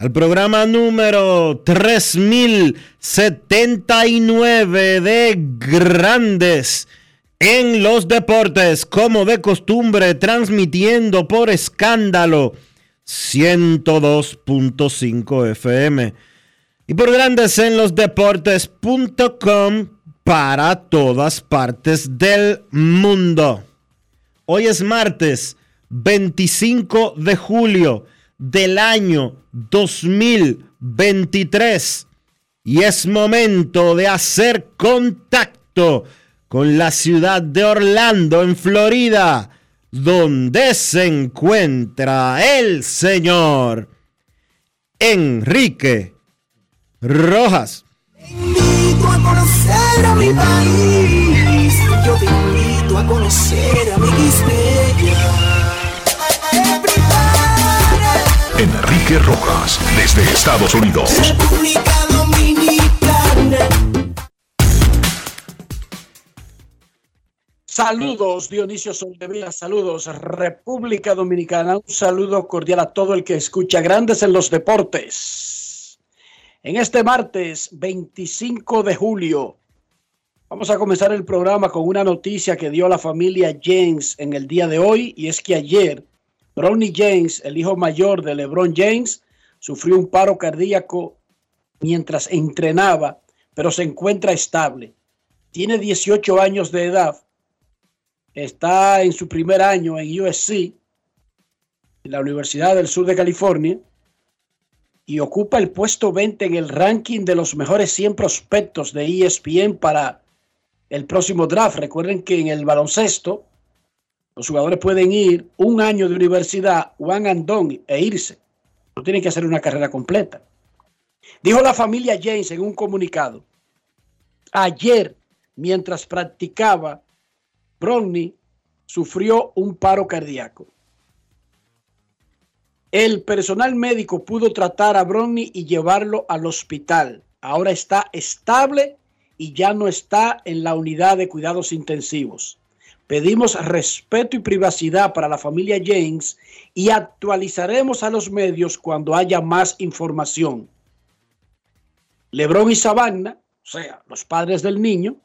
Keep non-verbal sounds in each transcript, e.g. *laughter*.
al programa número 3079 de Grandes en los Deportes, como de costumbre, transmitiendo por escándalo 102.5 FM y por Grandes en los Deportes.com para todas partes del mundo. Hoy es martes 25 de julio del año 2023 y es momento de hacer contacto con la ciudad de Orlando, en Florida, donde se encuentra el señor Enrique Rojas. Yo te invito a conocer a mi Enrique Rojas, desde Estados Unidos. República Dominicana. Saludos, Dionisio Soldevila, saludos, República Dominicana, un saludo cordial a todo el que escucha Grandes en los Deportes. En este martes 25 de julio, vamos a comenzar el programa con una noticia que dio la familia James en el día de hoy, y es que ayer Bronny James, el hijo mayor de LeBron James, sufrió un paro cardíaco mientras entrenaba, pero se encuentra estable. Tiene 18 años de edad está en su primer año en USC, la Universidad del Sur de California, y ocupa el puesto 20 en el ranking de los mejores 100 prospectos de ESPN para el próximo draft. Recuerden que en el baloncesto los jugadores pueden ir un año de universidad, one and e irse. No tienen que hacer una carrera completa. Dijo la familia James en un comunicado, ayer, mientras practicaba Bronny sufrió un paro cardíaco. El personal médico pudo tratar a Bronny y llevarlo al hospital. Ahora está estable y ya no está en la unidad de cuidados intensivos. Pedimos respeto y privacidad para la familia James y actualizaremos a los medios cuando haya más información. Lebron y Savannah, o sea, los padres del niño,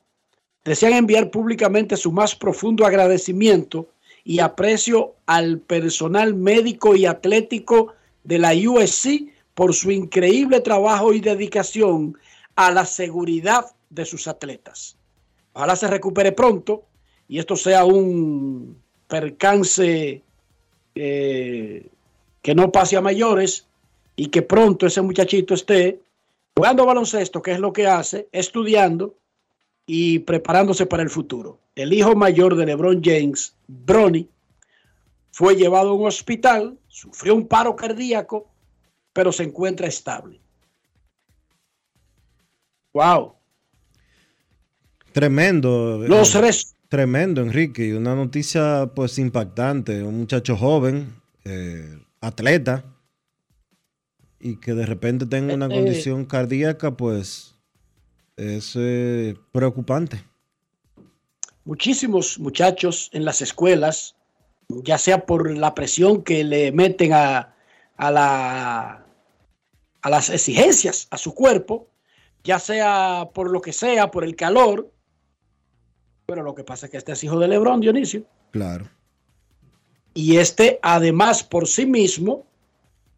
desean enviar públicamente su más profundo agradecimiento y aprecio al personal médico y atlético de la USC por su increíble trabajo y dedicación a la seguridad de sus atletas. Ojalá se recupere pronto y esto sea un percance eh, que no pase a mayores y que pronto ese muchachito esté jugando baloncesto, que es lo que hace, estudiando y preparándose para el futuro. El hijo mayor de LeBron James, Bronny, fue llevado a un hospital, sufrió un paro cardíaco, pero se encuentra estable. Wow. Tremendo. Los, res- Tremendo, Enrique. Y una noticia pues impactante. Un muchacho joven, eh, atleta, y que de repente tenga una condición cardíaca, pues es eh, preocupante. muchísimos muchachos en las escuelas, ya sea por la presión que le meten a, a la, a las exigencias a su cuerpo, ya sea por lo que sea, por el calor. Pero lo que pasa es que este es hijo de Lebrón, Dionisio. Claro. Y este, además, por sí mismo,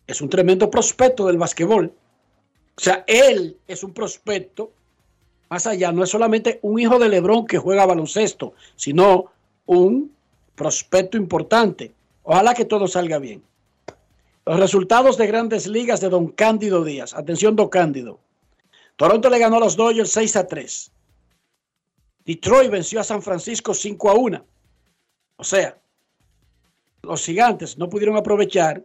es un tremendo prospecto del basquetbol. O sea, él es un prospecto más allá, no es solamente un hijo de Lebrón que juega baloncesto, sino un prospecto importante. Ojalá que todo salga bien. Los resultados de grandes ligas de Don Cándido Díaz. Atención, Don Cándido. Toronto le ganó a los Dodgers 6 a 3. Detroit venció a San Francisco 5 a 1. O sea, los gigantes no pudieron aprovechar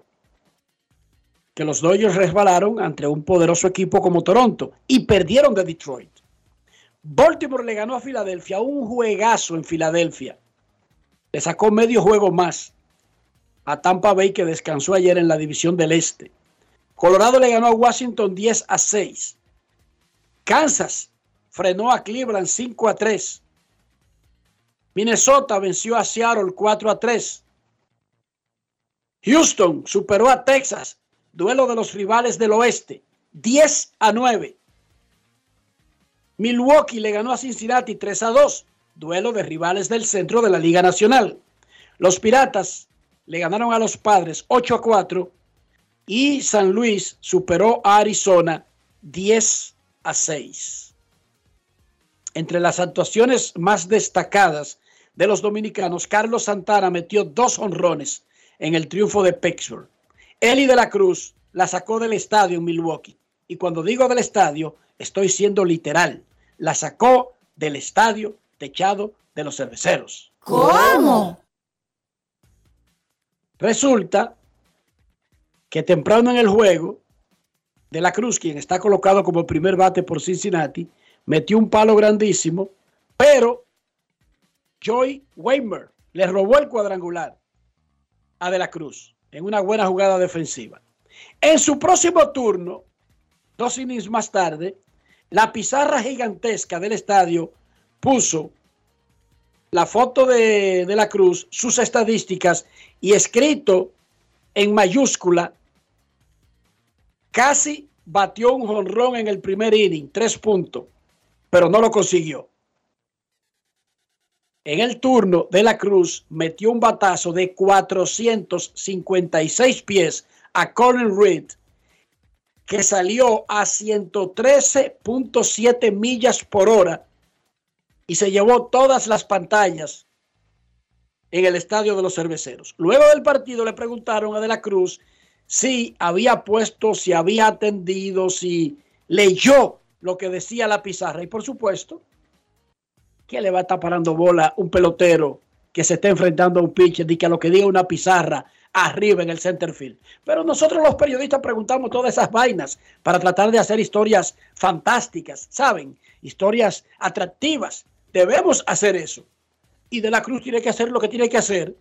que los Dodgers resbalaron ante un poderoso equipo como Toronto y perdieron de Detroit. Baltimore le ganó a Filadelfia un juegazo en Filadelfia. Le sacó medio juego más a Tampa Bay que descansó ayer en la división del Este. Colorado le ganó a Washington 10 a 6. Kansas frenó a Cleveland 5 a 3. Minnesota venció a Seattle 4 a 3. Houston superó a Texas, duelo de los rivales del oeste, 10 a 9. Milwaukee le ganó a Cincinnati 3 a 2, duelo de rivales del centro de la Liga Nacional. Los Piratas le ganaron a los Padres 8 a 4 y San Luis superó a Arizona 10 a 6. Entre las actuaciones más destacadas de los dominicanos, Carlos Santana metió dos honrones en el triunfo de Pittsburgh. Eli de la Cruz la sacó del estadio en Milwaukee. Y cuando digo del estadio, estoy siendo literal. La sacó del estadio techado de los cerveceros. ¿Cómo? Resulta que temprano en el juego, de la Cruz, quien está colocado como primer bate por Cincinnati, metió un palo grandísimo, pero Joy Weimer le robó el cuadrangular a De la Cruz en una buena jugada defensiva. En su próximo turno, dos innings más tarde, la pizarra gigantesca del estadio puso la foto de, de la Cruz, sus estadísticas y escrito en mayúscula, casi batió un jonrón en el primer inning, tres puntos, pero no lo consiguió. En el turno de la Cruz metió un batazo de 456 pies a Colin Reed, que salió a 113.7 millas por hora y se llevó todas las pantallas en el estadio de los cerveceros. Luego del partido le preguntaron a De la Cruz si había puesto, si había atendido, si leyó lo que decía la pizarra. Y por supuesto, que le va a estar parando bola un pelotero que se está enfrentando a un pitcher y que a lo que diga una pizarra arriba en el center field. Pero nosotros los periodistas preguntamos todas esas vainas para tratar de hacer historias fantásticas, ¿saben? Historias atractivas. Debemos hacer eso. Y De la Cruz tiene que hacer lo que tiene que hacer.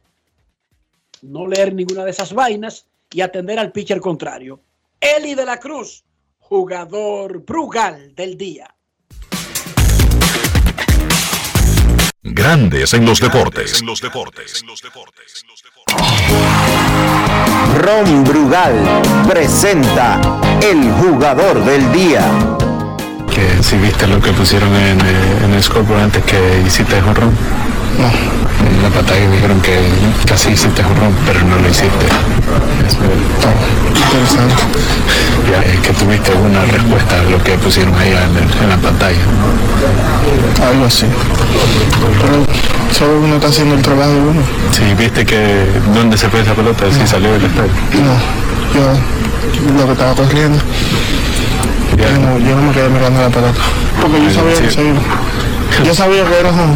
No leer ninguna de esas vainas y atender al pitcher contrario. Eli De la Cruz, jugador Brugal del día. Grandes en los deportes. En los deportes. Ron Brugal presenta el jugador del día. que si viste lo que pusieron en, eh, en el scoreboard antes que hiciste jonrón. No. En la pantalla dijeron que casi hiciste jonrón, pero no lo hiciste. interesante. Ya, eh, que tuviste una respuesta a lo que pusieron ahí en, el- en la pantalla. Algo así. Pero solo uno está haciendo el trabajo de uno. Sí, viste que dónde se fue esa pelota, si salió del estadio. No, yo lo que estaba corriendo. Yo no, yo no me quedé mirando la pelota. Porque yo sabía que se iba. Yo sabía que era home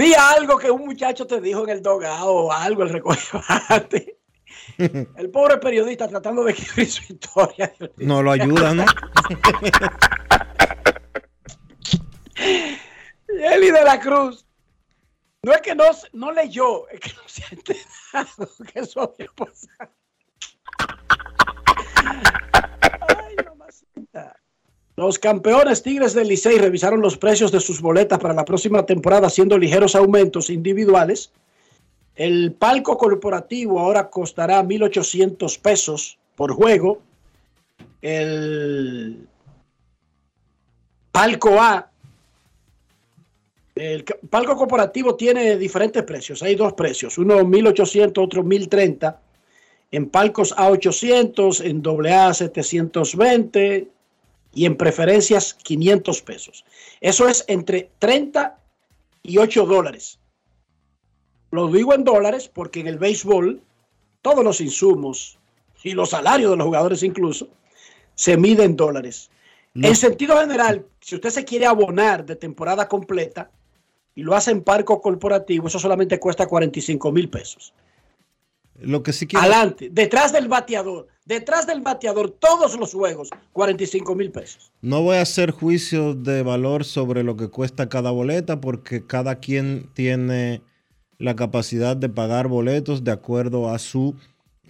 Di algo que un muchacho te dijo en el dogado o algo, el recogebate. *laughs* El pobre periodista tratando de escribir su historia. No lo ayuda, ¿no? *laughs* Eli de la Cruz. No es que no, no leyó, es que no se ha enterado que eso había pasado. Los campeones Tigres del Licey revisaron los precios de sus boletas para la próxima temporada, haciendo ligeros aumentos individuales. El palco corporativo ahora costará 1.800 pesos por juego. El palco A el palco corporativo tiene diferentes precios. Hay dos precios, uno 1800, otro 1030. En palcos A800, en AA 720 y en preferencias 500 pesos. Eso es entre 30 y 8 dólares. Lo digo en dólares porque en el béisbol todos los insumos y los salarios de los jugadores incluso se miden en dólares. En sentido general, si usted se quiere abonar de temporada completa, y lo hace en parco corporativo, eso solamente cuesta 45 mil pesos. Lo que sí quiero... Adelante, detrás del bateador, detrás del bateador, todos los juegos, 45 mil pesos. No voy a hacer juicio de valor sobre lo que cuesta cada boleta porque cada quien tiene la capacidad de pagar boletos de acuerdo a su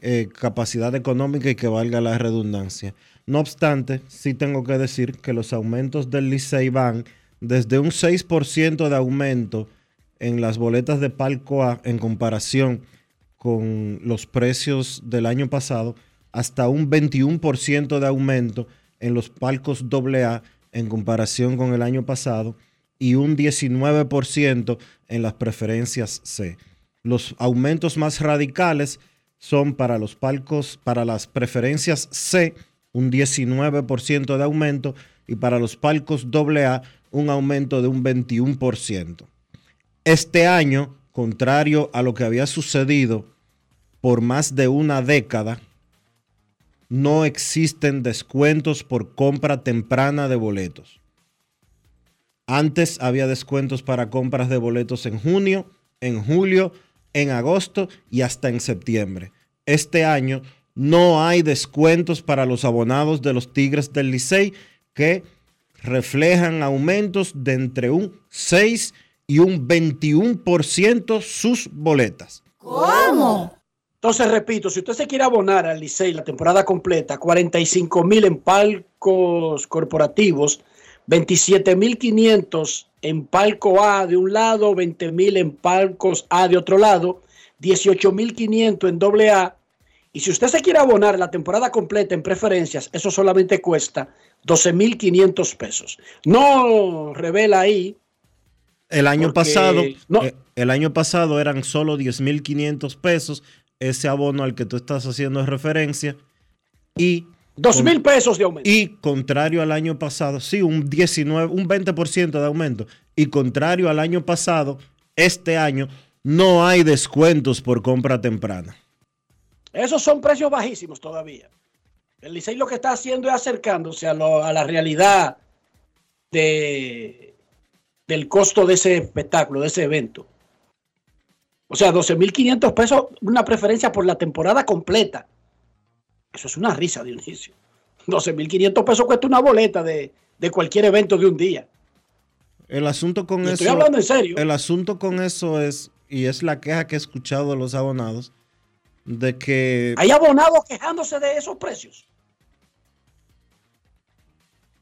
eh, capacidad económica y que valga la redundancia. No obstante, sí tengo que decir que los aumentos del Licey van desde un 6% de aumento en las boletas de palco A en comparación con los precios del año pasado, hasta un 21% de aumento en los palcos AA en comparación con el año pasado y un 19% en las preferencias C. Los aumentos más radicales son para los palcos, para las preferencias C, un 19% de aumento y para los palcos AA un aumento de un 21%. Este año, contrario a lo que había sucedido por más de una década, no existen descuentos por compra temprana de boletos. Antes había descuentos para compras de boletos en junio, en julio, en agosto y hasta en septiembre. Este año no hay descuentos para los abonados de los Tigres del Licey que reflejan aumentos de entre un 6 y un 21% sus boletas. ¿Cómo? Entonces, repito, si usted se quiere abonar al Licey la temporada completa, 45 mil en palcos corporativos, 27 mil 500 en palco A de un lado, 20 mil en palcos A de otro lado, 18 mil 500 en doble A. Y si usted se quiere abonar la temporada completa en preferencias, eso solamente cuesta 12.500 pesos. No revela ahí. El año pasado, no, eh, el año pasado eran solo 10.500 pesos ese abono al que tú estás haciendo referencia y dos mil pesos de aumento. Y contrario al año pasado, sí, un 19, un 20% de aumento. Y contrario al año pasado, este año no hay descuentos por compra temprana. Esos son precios bajísimos todavía. El Licey lo que está haciendo es acercándose a, la realidad de, del costo de ese espectáculo, de ese evento. O sea, 12.500 pesos, una preferencia por la temporada completa. Eso es una risa, Dionisio. 12.500 pesos cuesta una boleta de, cualquier evento de un día. El asunto con eso. Estoy hablando en serio. El asunto con eso es, y es la queja que he escuchado de los abonados, de que... Hay abonados quejándose de esos precios.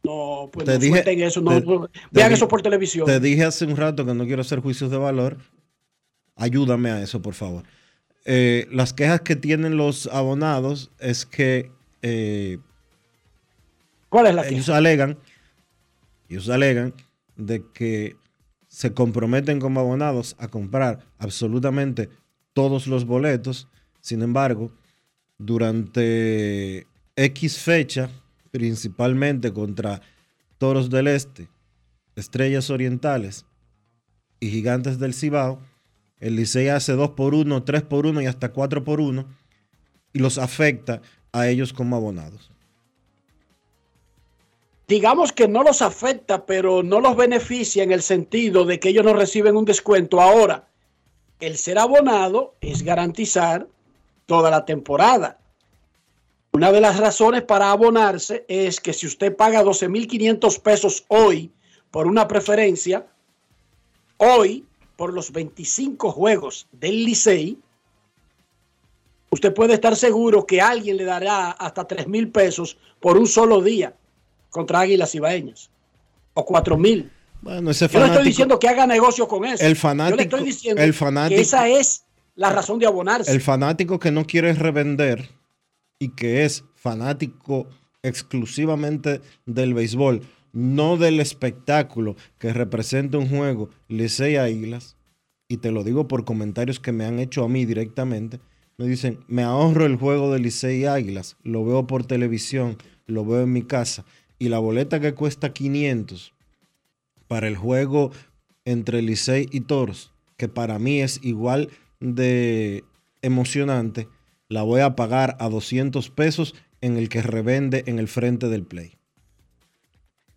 No, pues te dije, eso, vean eso por televisión. Te dije hace un rato que no quiero hacer juicios de valor. Ayúdame a eso, por favor. Eh, las quejas que tienen los abonados es que eh, ¿Cuál es la ellos alegan, ellos alegan de que se comprometen como abonados a comprar absolutamente todos los boletos sin embargo, durante X fecha, principalmente contra Toros del Este, Estrellas Orientales y Gigantes del Cibao, El Licey hace 2 por 1, 3 por 1 y hasta 4 por 1 y los afecta a ellos como abonados. Digamos que no los afecta, pero no los beneficia en el sentido de que ellos no reciben un descuento. Ahora, el ser abonado es garantizar toda la temporada. Una de las razones para abonarse es que si usted paga 12.500 pesos hoy por una preferencia, hoy por los 25 juegos del Licey, usted puede estar seguro que alguien le dará hasta 3.000 pesos por un solo día contra Águilas Ibaeñas o 4.000. Bueno, ese Yo no estoy fanático, diciendo que haga negocio con eso. El Yo fanático- le estoy diciendo el fanático- que esa es la razón de abonarse. el fanático que no quiere revender y que es fanático exclusivamente del béisbol, no del espectáculo que representa un juego Licey Águilas, y te lo digo por comentarios que me han hecho a mí directamente, me dicen, me ahorro el juego de Licey Águilas, lo veo por televisión, lo veo en mi casa, y la boleta que cuesta 500 para el juego entre Licey y Toros, que para mí es igual de emocionante, la voy a pagar a 200 pesos en el que revende en el frente del play.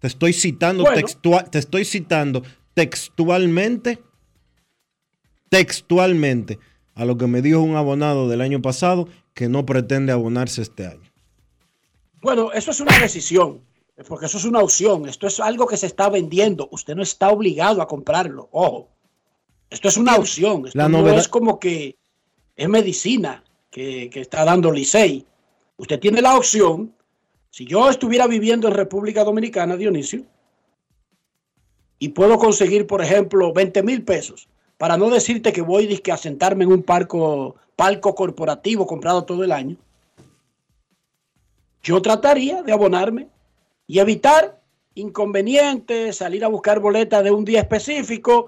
Te estoy citando, Bueno. textua- te estoy citando textualmente, textualmente a lo que me dijo un abonado del año pasado que no pretende abonarse este año. Bueno, eso es una decisión, porque eso es una opción. Esto es algo que se está vendiendo. Usted no está obligado a comprarlo. Ojo, esto es una opción. Esto La no novedad- es como que es medicina que, que está dando Licey. Usted tiene la opción. Si yo estuviera viviendo en República Dominicana, Dionisio, y puedo conseguir, por ejemplo, 20 mil pesos, para no decirte que voy a sentarme en un parco, palco corporativo comprado todo el año, yo trataría de abonarme y evitar inconvenientes, salir a buscar boletas de un día específico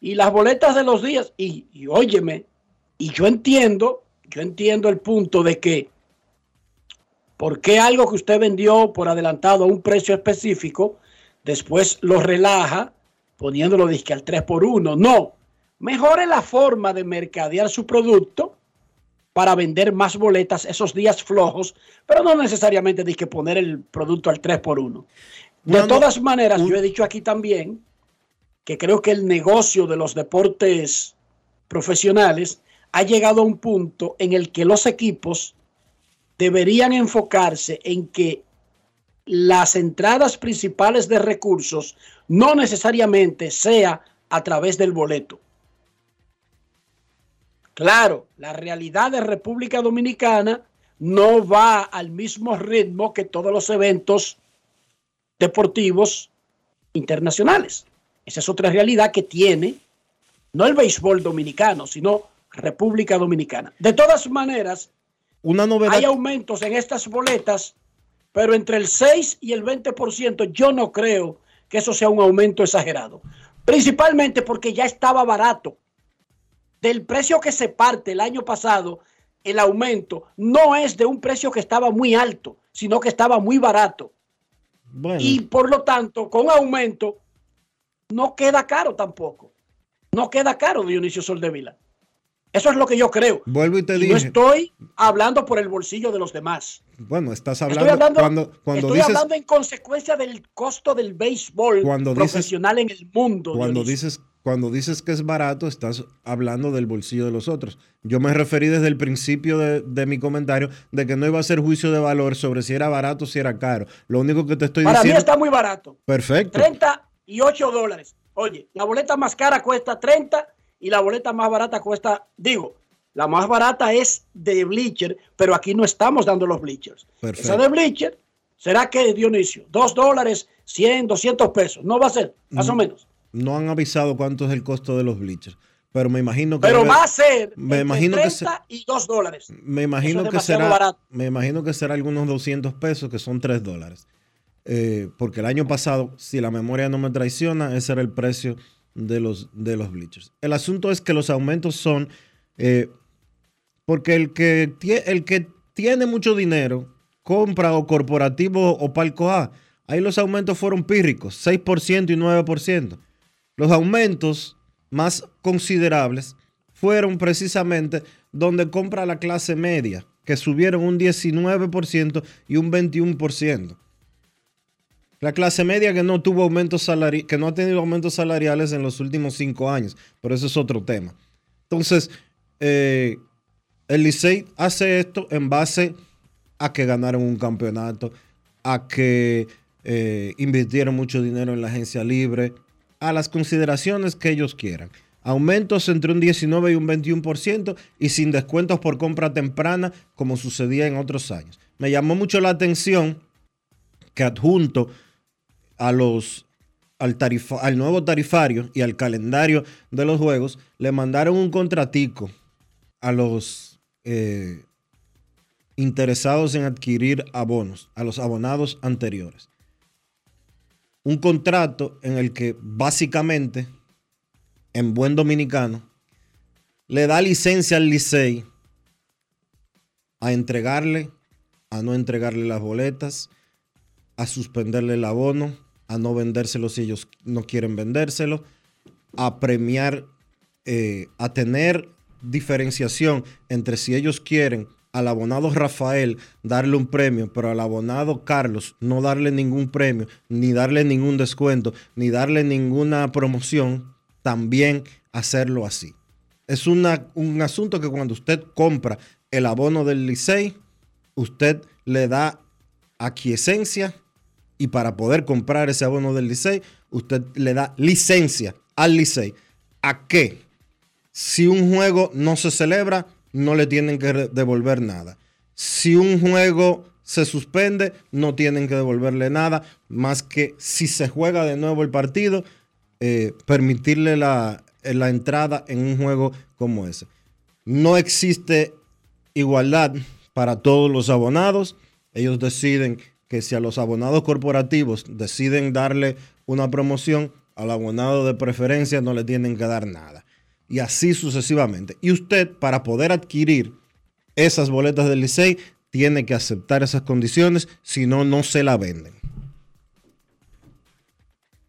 y las boletas de los días. Y, y óyeme, y yo entiendo, yo entiendo el punto de que, ¿por qué algo que usted vendió por adelantado a un precio específico, después lo relaja poniéndolo disque al 3 por 1? No, mejore la forma de mercadear su producto para vender más boletas esos días flojos, pero no necesariamente hay que poner el producto al 3 por 1. De no- todas maneras, yo he dicho aquí también que creo que el negocio de los deportes profesionales ha llegado a un punto en el que los equipos deberían enfocarse en que las entradas principales de recursos no necesariamente sea a través del boleto. Claro, la realidad de República Dominicana no va al mismo ritmo que todos los eventos deportivos internacionales. Esa es otra realidad que tiene no el béisbol dominicano, sino República Dominicana. De todas maneras, Una novedad. hay aumentos en estas boletas, pero entre el 6 y el 20% yo no creo que eso sea un aumento exagerado. Principalmente porque ya estaba barato. Del precio que se parte el año pasado, el aumento no es de un precio que estaba muy alto, sino que estaba muy barato. Bueno, Y por lo tanto, con aumento, no queda caro tampoco. No queda caro Dionisio Soldevila. Eso es lo que yo creo. vuelvo y te dije. no estoy hablando por el bolsillo de los demás. Bueno, estás Estoy hablando, hablando, cuando, cuando estoy dices hablando en consecuencia del costo del béisbol Cuando dices- profesional en el mundo. cuando Dionisio. dices cuando dices que es barato, estás hablando del bolsillo de los otros. Yo me referí desde el principio de, de mi comentario de que no iba a ser juicio de valor sobre si era barato o si era caro. Lo único que te estoy Para mí diciendo. está muy barato. Perfecto. 38 dólares. Oye, la boleta más cara cuesta 30 y la boleta más barata cuesta, digo, la más barata es de bleacher, pero aquí no estamos dando los bleachers. Perfecto. Esa de bleacher, ¿será que, Dionisio? 2 dólares, 100, 200 pesos. No va a ser, más o menos. No han avisado cuánto es el costo de los bleachers, pero me imagino que Pero va a ser me imagino que 30 y 2 dólares. me imagino es que será barato. me imagino que será algunos 200 pesos que son 3 dólares. Eh, porque el año pasado, si la memoria no me traiciona, ese era el precio de los, de los bleachers. El asunto es que los aumentos son eh, porque el que, el que tiene mucho dinero compra o corporativo o palco A. Ahí los aumentos fueron pírricos, 6% y 9%. Los aumentos más considerables fueron precisamente donde compra la clase media, que subieron un 19% y un 21%. La clase media que no tuvo aumentos salari que no ha tenido aumentos salariales en los últimos cinco años, pero eso es otro tema. Entonces, eh, el Licey hace esto en base a que ganaron un campeonato, a que eh, invirtieron mucho dinero en la agencia libre, a las consideraciones que ellos quieran. Aumentos entre un 19 y un 21% y sin descuentos por compra temprana como sucedía en otros años. Me llamó mucho la atención que adjunto a los, al, al nuevo tarifario y al calendario de los juegos, le mandaron un contratico a los eh, interesados en adquirir abonos, a los abonados anteriores. Un contrato en el que básicamente, en buen dominicano, le da licencia al Licey a entregarle, a no entregarle las boletas, a suspenderle el abono, a no vendérselo si ellos no quieren vendérselo, a premiar, eh, a tener diferenciación entre si ellos quieren al abonado Rafael darle un premio, pero al abonado Carlos no darle ningún premio, ni darle ningún descuento, ni darle ninguna promoción, también hacerlo así. Es una, un asunto que cuando usted compra el abono del Licey, usted le da aquiescencia y para poder comprar ese abono del Licey, usted le da licencia al Licey. ¿A qué? Si un juego no se celebra, no le tienen que devolver nada. Si un juego se suspende, no tienen que devolverle nada, más que si se juega de nuevo el partido, eh, permitirle la, la entrada en un juego como ese. No existe igualdad para todos los abonados. Ellos deciden que si a los abonados corporativos deciden darle una promoción, al abonado de preferencia no le tienen que dar nada. Y así sucesivamente. Y usted, para poder adquirir esas boletas del Licey, tiene que aceptar esas condiciones, si no, no se la venden.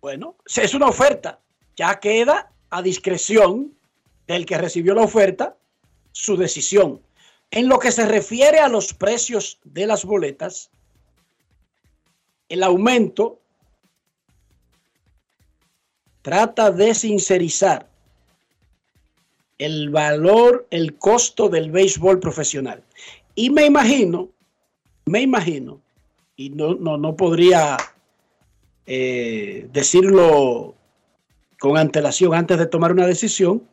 Bueno, es una oferta. Ya queda a discreción del que recibió la oferta su decisión. En lo que se refiere a los precios de las boletas, el aumento trata de sincerizar el valor, el costo del béisbol profesional. Y me imagino, me imagino, y no, no, podría eh, decirlo con antelación antes de tomar una decisión,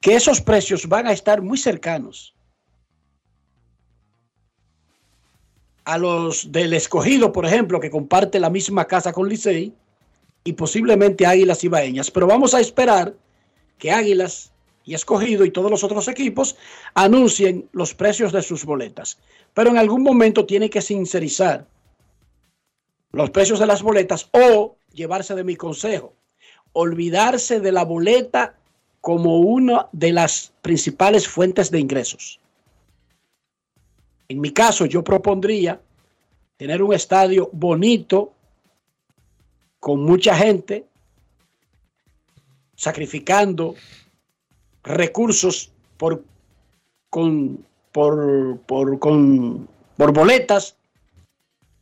que esos precios van a estar muy cercanos a los del escogido, por ejemplo, que comparte la misma casa con Licey, y posiblemente Águilas y Baeñas. Pero vamos a esperar que Águilas y Escogido y todos los otros equipos anuncien los precios de sus boletas. Pero en algún momento tiene que sincerizar los precios de las boletas o llevarse de mi consejo, olvidarse de la boleta como una de las principales fuentes de ingresos. En mi caso, yo propondría tener un estadio bonito, con mucha gente, sacrificando recursos por, con, por, por, con, por boletas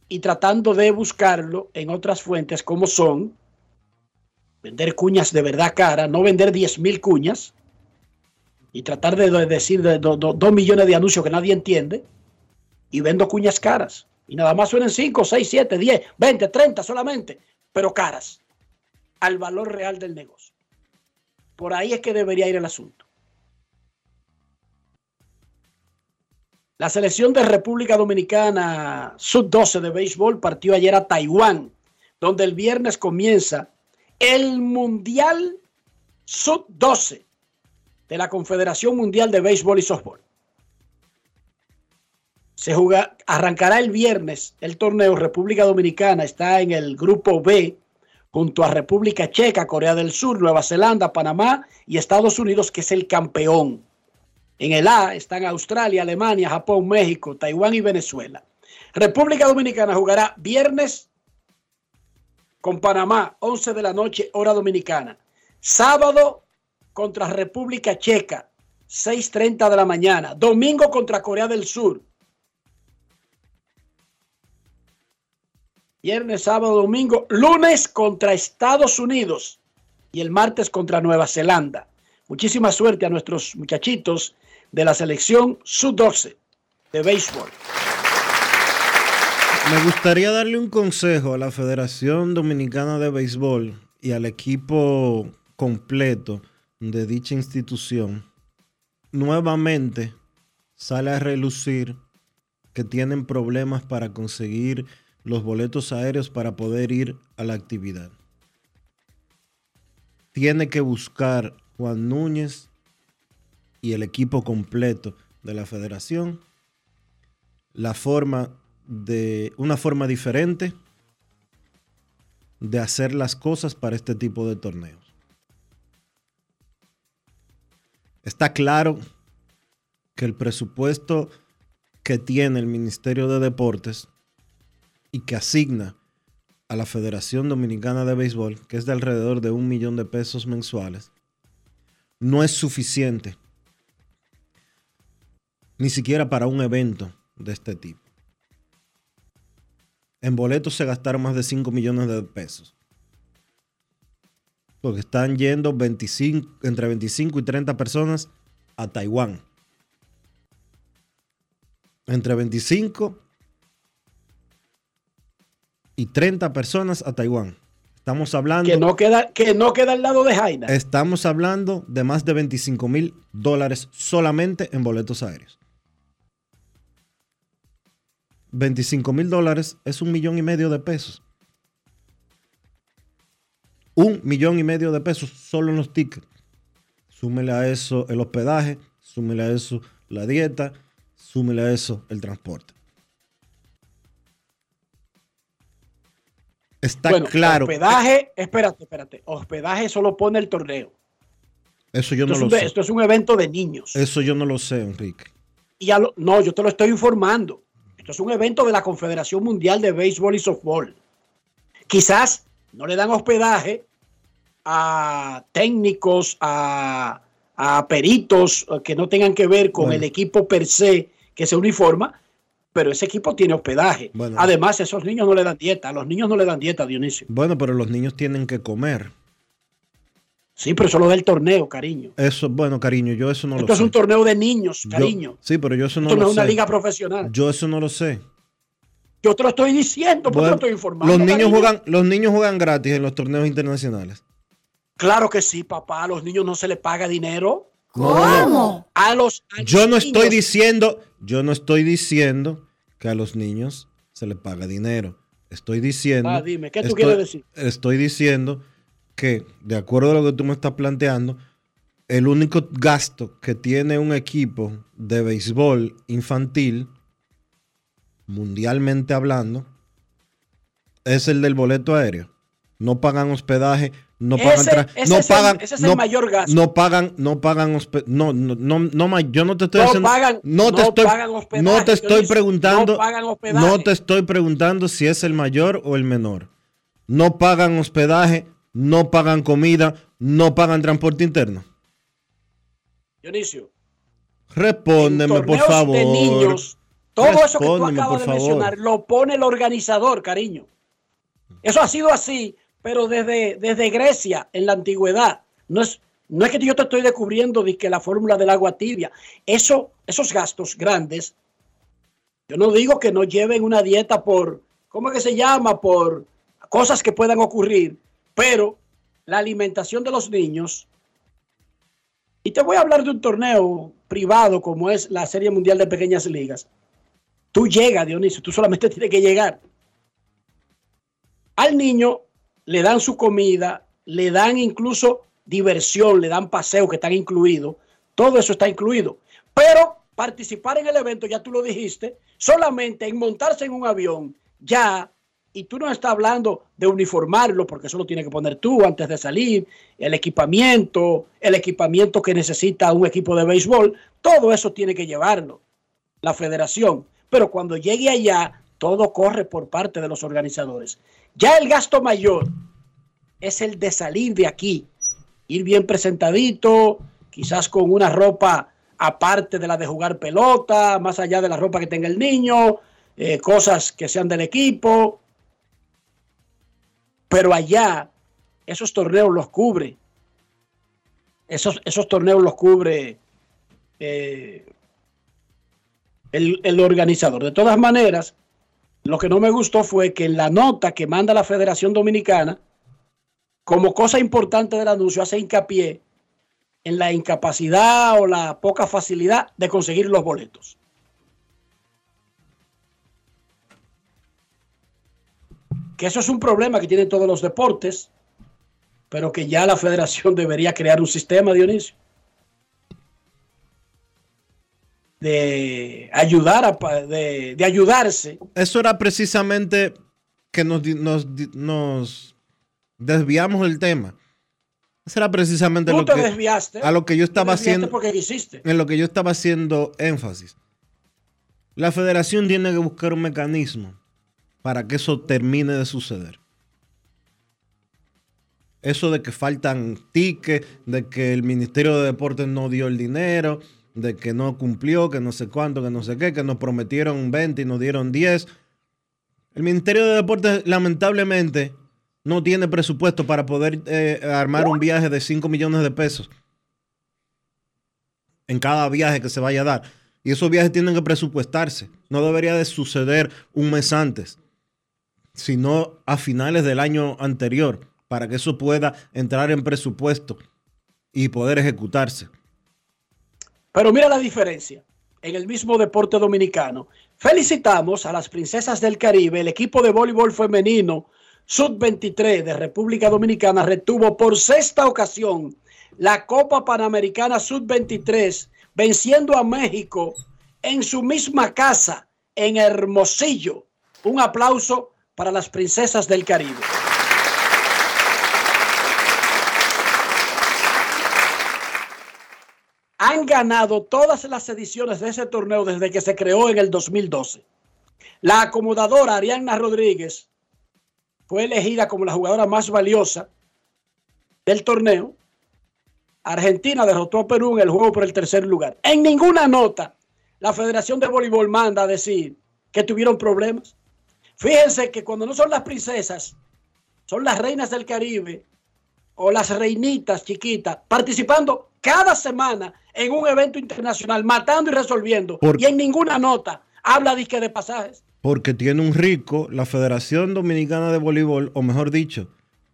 y tratando de buscarlo en otras fuentes como son vender cuñas de verdad cara, no vender 10 mil cuñas y tratar de decir dos millones de anuncios que nadie entiende y vendo cuñas caras. Y nada más suenen 5, 6, 7, 10, 20, 30 solamente, pero caras al valor real del negocio. Por ahí es que debería ir el asunto. La selección de República Dominicana sub-12 de béisbol partió ayer a Taiwán, donde el viernes comienza el Mundial sub-12 de la Confederación Mundial de Béisbol y Softball. Se juega, arrancará el viernes el torneo. República Dominicana está en el grupo B junto a República Checa, Corea del Sur, Nueva Zelanda, Panamá y Estados Unidos, que es el campeón. En el A están Australia, Alemania, Japón, México, Taiwán y Venezuela. República Dominicana jugará viernes con Panamá, 11 de la noche, hora dominicana. Sábado contra República Checa, 6.30 de la mañana. Domingo contra Corea del Sur. Viernes, sábado, domingo. Lunes contra Estados Unidos. Y el martes contra Nueva Zelanda. Muchísima suerte a nuestros muchachitos de la selección sub-12 de béisbol. Me gustaría darle un consejo a la Federación Dominicana de Béisbol y al equipo completo de dicha institución. Nuevamente sale a relucir que tienen problemas para conseguir los boletos aéreos para poder ir a la actividad. Tiene que buscar Juan Núñez y el equipo completo de la federación la forma de una forma diferente de hacer las cosas para este tipo de torneos. Está claro que el presupuesto que tiene el Ministerio de Deportes y que asigna a la Federación Dominicana de Béisbol, que es de alrededor de un millón de pesos mensuales, no es suficiente ni siquiera para un evento de este tipo. En boletos se gastaron más de 5 millones de pesos. Porque están yendo 25, entre 25 y 30 personas a Taiwán. Entre 25 y 30 personas a Taiwán. Estamos hablando. Que no queda, que no queda al lado de Jaina. Estamos hablando de más de 25 mil dólares solamente en boletos aéreos. 25 mil dólares es un millón y medio de pesos. Un millón y medio de pesos solo en los tickets. Súmele a eso el hospedaje, súmele a eso la dieta, súmele a eso el transporte. Está Bueno, claro. Hospedaje, espérate, espérate. Hospedaje solo pone el torneo. Eso yo Esto, no lo un, sé. esto es un evento de niños. Eso yo no lo sé, Enrique. Y a lo- no, yo te lo estoy informando. Esto es un evento de la Confederación Mundial de Béisbol y Softball. Quizás no le dan hospedaje a técnicos, a, a peritos eh, que no tengan que ver con Bueno. el equipo per se que se uniforma, pero ese equipo tiene hospedaje. Bueno. Además, esos niños no le dan dieta. A los niños no le dan dieta, Dionisio. Bueno, pero los niños tienen que comer. Sí, pero eso lo del torneo, cariño. Eso, bueno, cariño, yo eso no Esto lo es sé. un torneo de niños, Yo- cariño. sí, pero yo eso no Esto no lo es una sé. liga profesional. Yo eso no lo sé. Yo te lo estoy diciendo, porque Bueno, lo estoy informando. los niños cariño. juegan, los niños juegan gratis en los torneos internacionales. Claro que sí, papá. A los niños no se les paga dinero. ¿Cómo? A los, a los Yo no estoy diciendo, yo no estoy diciendo que a los niños se les paga dinero. Estoy diciendo. Ah, dime, ¿qué tú estoy- quieres decir? Estoy diciendo que, de acuerdo a lo que tú me estás planteando, el único gasto que tiene un equipo de béisbol infantil, mundialmente hablando, es el del boleto aéreo. No pagan hospedaje, no pagan, Ese- ese no es el- pagan, ese es el no, mayor gasto. no pagan, no pagan no, no, no, no, yo no te estoy No diciendo, pagan- no te no estoy, pagan hospedaje, no te estoy Dionisio, preguntando, no pagan hospedaje. no te estoy preguntando si es el mayor o el menor. No pagan hospedaje, no pagan comida, no pagan transporte interno. Dionisio, Respóndeme, por favor. de niños, todo eso que tú acabas de favor. mencionar, lo pone el organizador, cariño. Eso ha sido así, pero desde, desde Grecia, en la antigüedad. No es, no es que yo te estoy descubriendo de que la fórmula del agua tibia. Eso, esos gastos grandes, yo no digo que no lleven una dieta por, ¿cómo es que se llama? Por cosas que puedan ocurrir, pero la alimentación de los niños y te voy a hablar de un torneo privado como es la Serie Mundial de Pequeñas Ligas. Tú llegas, Dionisio, tú solamente *laughs* tienes que llegar. Al niño le dan su comida, le dan incluso diversión, le dan paseo que están incluidos. Todo eso está incluido. Pero participar en el evento, ya tú lo dijiste, solamente en montarse en un avión, ya, y tú no estás hablando de uniformarlo, porque eso lo tienes que poner tú antes de salir, el equipamiento, el equipamiento que necesita un equipo de béisbol, todo eso tiene que llevarlo la federación. Pero cuando llegue allá, todo corre por parte de los organizadores. Ya el gasto mayor es el de salir de aquí ir bien presentadito, quizás con una ropa aparte de la de jugar pelota, más allá de la ropa que tenga el niño, eh, cosas que sean del equipo. Pero allá, esos torneos los cubre. Esos, esos torneos los cubre eh, el, el organizador. De todas maneras, lo que no me gustó fue que en la nota que manda la Federación Dominicana, como cosa importante del anuncio, hace hincapié en la incapacidad o la poca facilidad de conseguir los boletos. Que eso es un problema que tienen todos los deportes, pero que ya la federación *laughs* debería crear un sistema, Dionisio. De ayudar a, de, de, ayudarse. Eso era precisamente que nos, nos, nos desviamos del tema. Eso era precisamente Tú lo te que, desviaste. a lo que yo estaba haciendo porque quisiste. en lo que yo estaba haciendo énfasis. La federación tiene que buscar un mecanismo para que eso termine de suceder. Eso de que faltan tickets, de que el Ministerio de Deportes no dio el dinero, de que no cumplió, que no sé cuánto, que no sé qué, que nos prometieron 20 y nos dieron 10. El Ministerio de Deportes lamentablemente no tiene presupuesto para poder eh, armar un viaje de 5 millones de pesos en cada viaje que se vaya a dar. Y esos viajes tienen que presupuestarse. No debería de suceder un mes antes, sino a finales del año anterior, para que eso pueda entrar en presupuesto y poder ejecutarse. Pero mira la diferencia en el mismo deporte dominicano. Felicitamos a las princesas del Caribe. El equipo de voleibol femenino Sub-23 de República Dominicana retuvo por sexta ocasión la Copa Panamericana Sub-23, venciendo a México en su misma casa, en Hermosillo. Un aplauso para las princesas del Caribe. Han ganado todas las ediciones de ese torneo desde que se creó en el 2012. La acomodadora Arianna Rodríguez fue elegida como la jugadora más valiosa del torneo. Argentina derrotó a Perú en el juego por el tercer lugar. En ninguna nota la Federación de Voleibol manda a decir que tuvieron problemas. Fíjense que cuando no son las princesas, son las reinas del Caribe o las reinitas chiquitas participando cada semana en un evento internacional, matando y resolviendo. Y en ninguna nota habla disque de pasajes. Porque tiene un rico, la Federación Dominicana de Voleibol, o mejor dicho,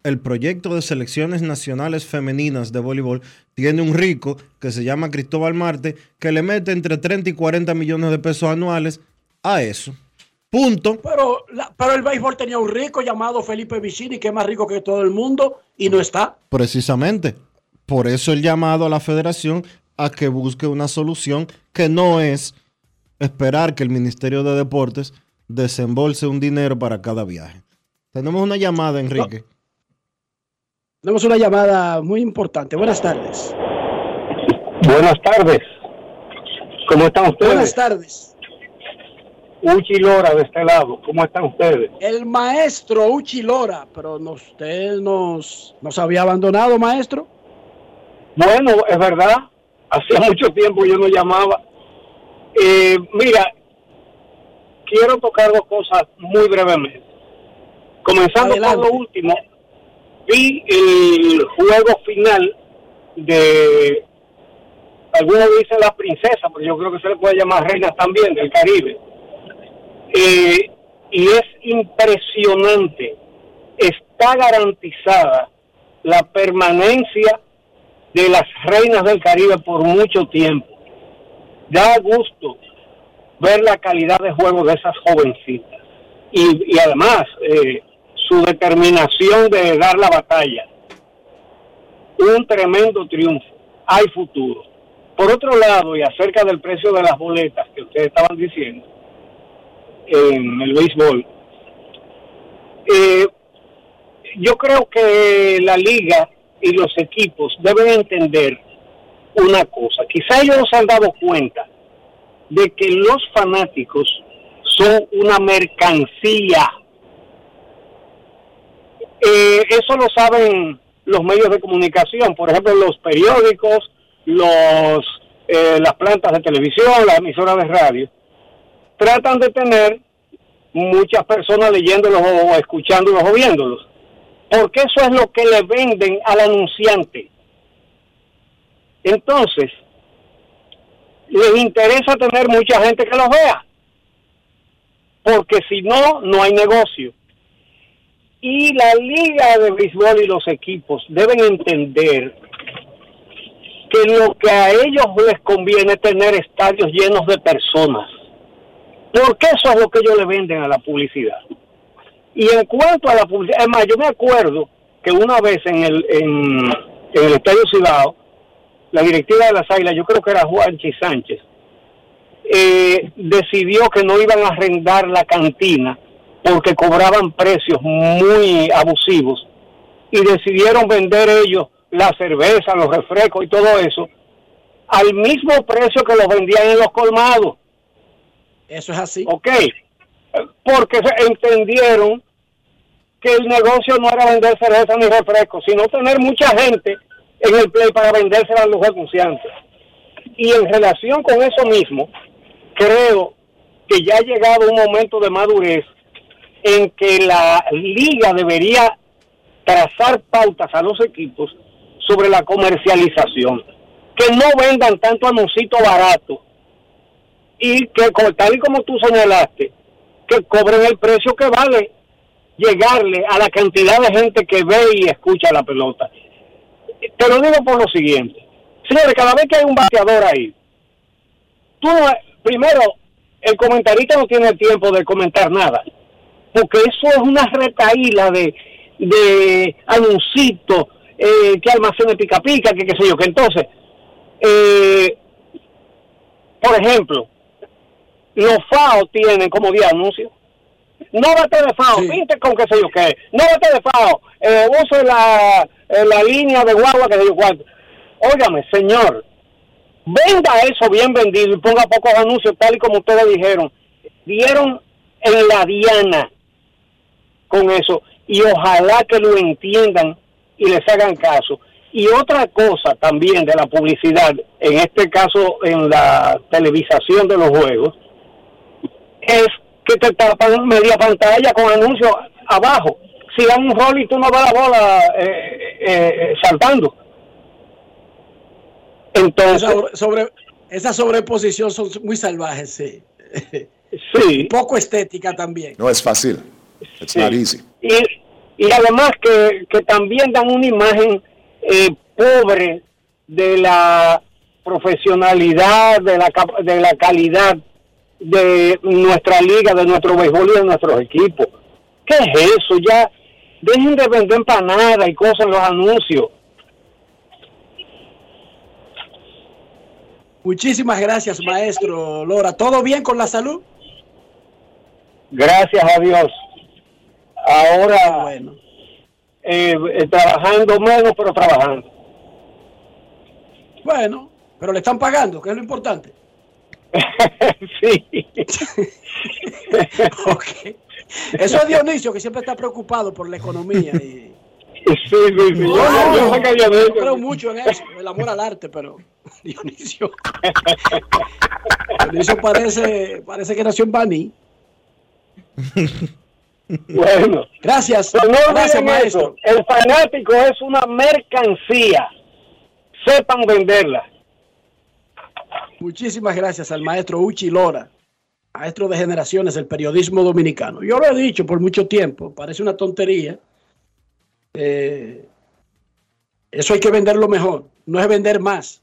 el proyecto de selecciones nacionales femeninas de voleibol tiene un rico que se llama Cristóbal Marte, que le mete entre 30 y 40 millones de pesos anuales a eso. Punto. Pero, la- pero el béisbol tenía un rico llamado Felipe Vicini, que es más rico que todo el mundo, y no está. Precisamente. Por eso el llamado a la federación a que busque una solución que no es esperar que el Ministerio de Deportes desembolse un dinero para cada viaje. Tenemos una llamada, Enrique. Tenemos una llamada muy importante. Buenas tardes. Buenas tardes. ¿Cómo están ustedes? Buenas tardes. Uchi Lora de este lado. ¿Cómo están ustedes? El maestro Uchi Lora, pero no- usted nos, nos había abandonado, maestro. Bueno, es verdad. Hacía mucho tiempo yo no llamaba. Eh, mira, quiero tocar dos cosas muy brevemente. Comenzando Adelante. por lo último, vi el juego final de, algunos dicen la princesa, pero yo creo que se le puede llamar reinas también del Caribe. Eh, y es impresionante, está garantizada la permanencia de las reinas del Caribe por mucho tiempo. Da gusto ver la calidad de juego de esas jovencitas. Y, además, eh, su determinación de dar la batalla. Un tremendo triunfo. Hay futuro. Por otro lado, y acerca del precio de las boletas que ustedes estaban diciendo en el béisbol, eh, yo creo que la liga y los equipos deben entender una cosa. Quizá ellos no se han dado cuenta de que los fanáticos son una mercancía. Eh, eso lo saben los medios de comunicación, por ejemplo, los periódicos, los eh, las plantas de televisión, las emisoras de radio, tratan de tener muchas personas leyéndolos o escuchándolos o viéndolos, porque eso es lo que le venden al anunciante. Entonces, les interesa tener mucha gente que los vea, porque si no, no hay negocio. Y la liga de béisbol y los equipos deben entender que lo que a ellos les conviene es tener estadios llenos de personas. Porque eso es lo que ellos le venden a la publicidad. Y en cuanto a la publicidad, es más, yo me acuerdo que una vez en el, en, en el Estadio Cibao, la directiva de las Águilas, yo creo que era Juanchi Sánchez, eh, decidió que no iban a arrendar la cantina porque cobraban precios muy abusivos y decidieron vender ellos la cerveza, los refrescos y todo eso al mismo precio que los vendían en los colmados. Eso es así. Ok, porque entendieron que el negocio no era vender cerveza ni refrescos, sino tener mucha gente en el play para vendérsela a los anunciantes. Y en relación con eso mismo, creo que ya ha llegado un momento de madurez en que la liga debería trazar pautas a los equipos sobre la comercialización. Que no vendan tanto anuncito barato y que, tal y como tú señalaste, que cobren el precio que vale llegarle a la cantidad de gente que ve y escucha la pelota. Te lo digo por lo siguiente. Señores, cada vez que hay un bateador ahí, tú primero, el comentarista no tiene tiempo de comentar nada, porque eso es una retaíla de, de eh, que almacene pica pica, que qué sé yo, que entonces, eh, por ejemplo, los FAO tienen como día anuncio. No bate de FAO, pinte con qué sé yo qué. No bate de FAO, eh, use la, eh, la línea de guagua que sé yo cuánto. Óigame, señor, venda eso bien vendido y ponga pocos anuncios, tal y como ustedes dijeron. Dieron en la diana con eso y ojalá que lo entiendan y les hagan caso. Y otra cosa también de la publicidad, en este caso en la televisación de los juegos, es que te tapan media pantalla con anuncios abajo. Si dan un rol y tú no ves la bola eh, eh, saltando. Entonces, esa, sobre, esa sobreposición son muy salvajes, sí. Sí. *laughs* Poco estética también. No es fácil. It's not easy. Y, y además que, que también dan una imagen eh, pobre de la profesionalidad, de la, de la calidad de nuestra liga, de nuestro béisbol y de nuestros equipos. ¿Qué es eso? Ya dejen de vender empanadas y cosas en los anuncios. Muchísimas gracias, maestro Lora. ¿Todo bien con la salud? Gracias a Dios. Ahora, bueno. Eh, eh, trabajando menos, pero trabajando. Bueno, pero le están pagando, que es lo importante. *laughs* sí. *laughs* okay. Eso es Dionisio, que siempre está preocupado por la economía. Y... Sí, sí, sí. Yo, yo, yo, yo, creo mucho en eso, el amor al arte, pero *laughs* Dionisio. Dionisio parece, parece que nació en Bani. Bueno, gracias. Pero no gracias, maestro. Eso. El fanático es una mercancía. Sepan venderla. Muchísimas gracias al maestro Uchi Lora, maestro de generaciones del periodismo dominicano. Yo lo he dicho por mucho tiempo, parece una tontería. Eh, eso hay que venderlo mejor, no es vender más,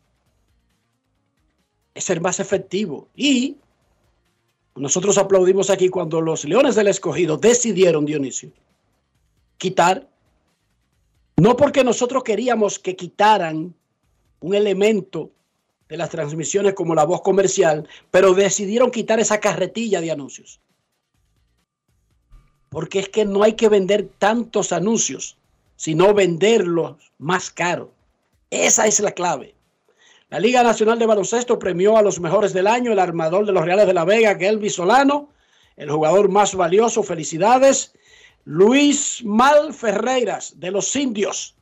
es ser más efectivo. Y nosotros aplaudimos aquí cuando los Leones del Escogido decidieron, Dionisio, quitar, no porque nosotros queríamos que quitaran un elemento de las transmisiones como la voz comercial, pero decidieron quitar esa carretilla de anuncios. Porque es que no hay que vender tantos anuncios, sino venderlos más caro. Esa es la clave. La Liga Nacional de Baloncesto premió a los mejores del año, el armador de los Reales de la Vega, Gelby Solano, el jugador más valioso, felicidades, Luis Mal Ferreiras, de los Indios,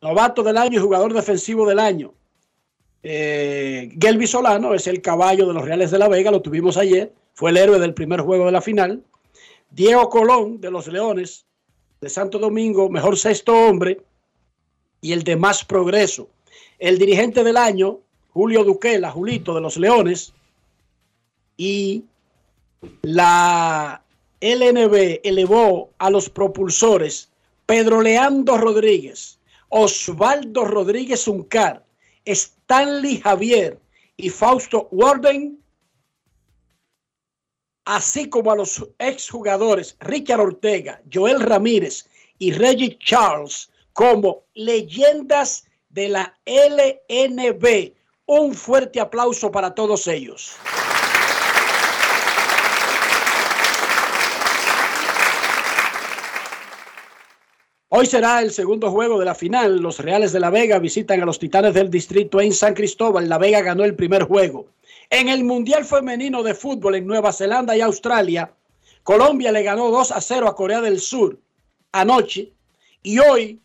novato del año y jugador defensivo del año. Eh, Gelby Solano es el caballo de los Reales de la Vega, lo tuvimos ayer, fue el héroe del primer juego de la final. Diego Colón de los Leones de Santo Domingo, mejor sexto hombre y el de más progreso. El dirigente del año, Julio Duquela, Julito de los Leones, y la LNB elevó a los propulsores Pedro Leandro Rodríguez, Osvaldo Rodríguez Uncar, Stanley Javier y Fausto Warden, así como a los exjugadores Richard Ortega, Joel Ramírez y Reggie Charles como leyendas de la LNB. Un fuerte aplauso para todos ellos. Hoy será el segundo juego de la final. Los Reales de La Vega visitan a los Titanes del Distrito en San Cristóbal. La Vega ganó el primer juego. En el Mundial Femenino de Fútbol en Nueva Zelanda y Australia, Colombia le ganó 2 a 0 a Corea del Sur anoche. Y hoy,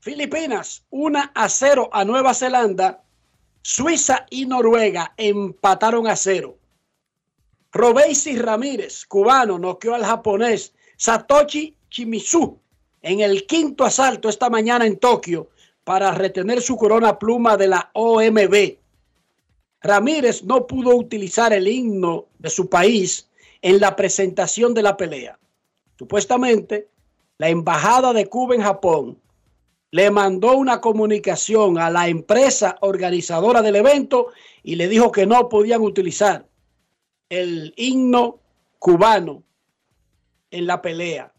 Filipinas 1 a 0 a Nueva Zelanda. Suiza y Noruega empataron a 0. Robeisi Ramírez, cubano, noqueó al japonés Satoshi Chimizu en el quinto asalto esta mañana en Tokio para retener su corona pluma de la OMB. Ramírez no pudo utilizar el himno de su país en la presentación de la pelea. Supuestamente, la Embajada de Cuba en Japón le mandó una comunicación a la empresa organizadora del evento y le dijo que no podían utilizar el himno cubano en la pelea.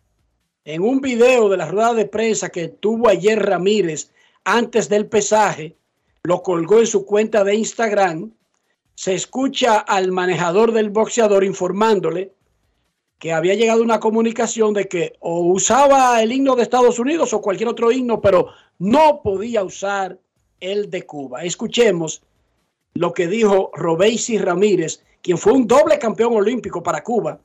En un video de la rueda de prensa que tuvo ayer Ramírez antes del pesaje, lo colgó en su cuenta de Instagram, se escucha al manejador del boxeador informándole que había llegado una comunicación de que o usaba el himno de Estados Unidos o cualquier otro himno, pero no podía usar el de Cuba. Escuchemos lo que dijo Robeisi Ramírez, quien fue un doble campeón olímpico para Cuba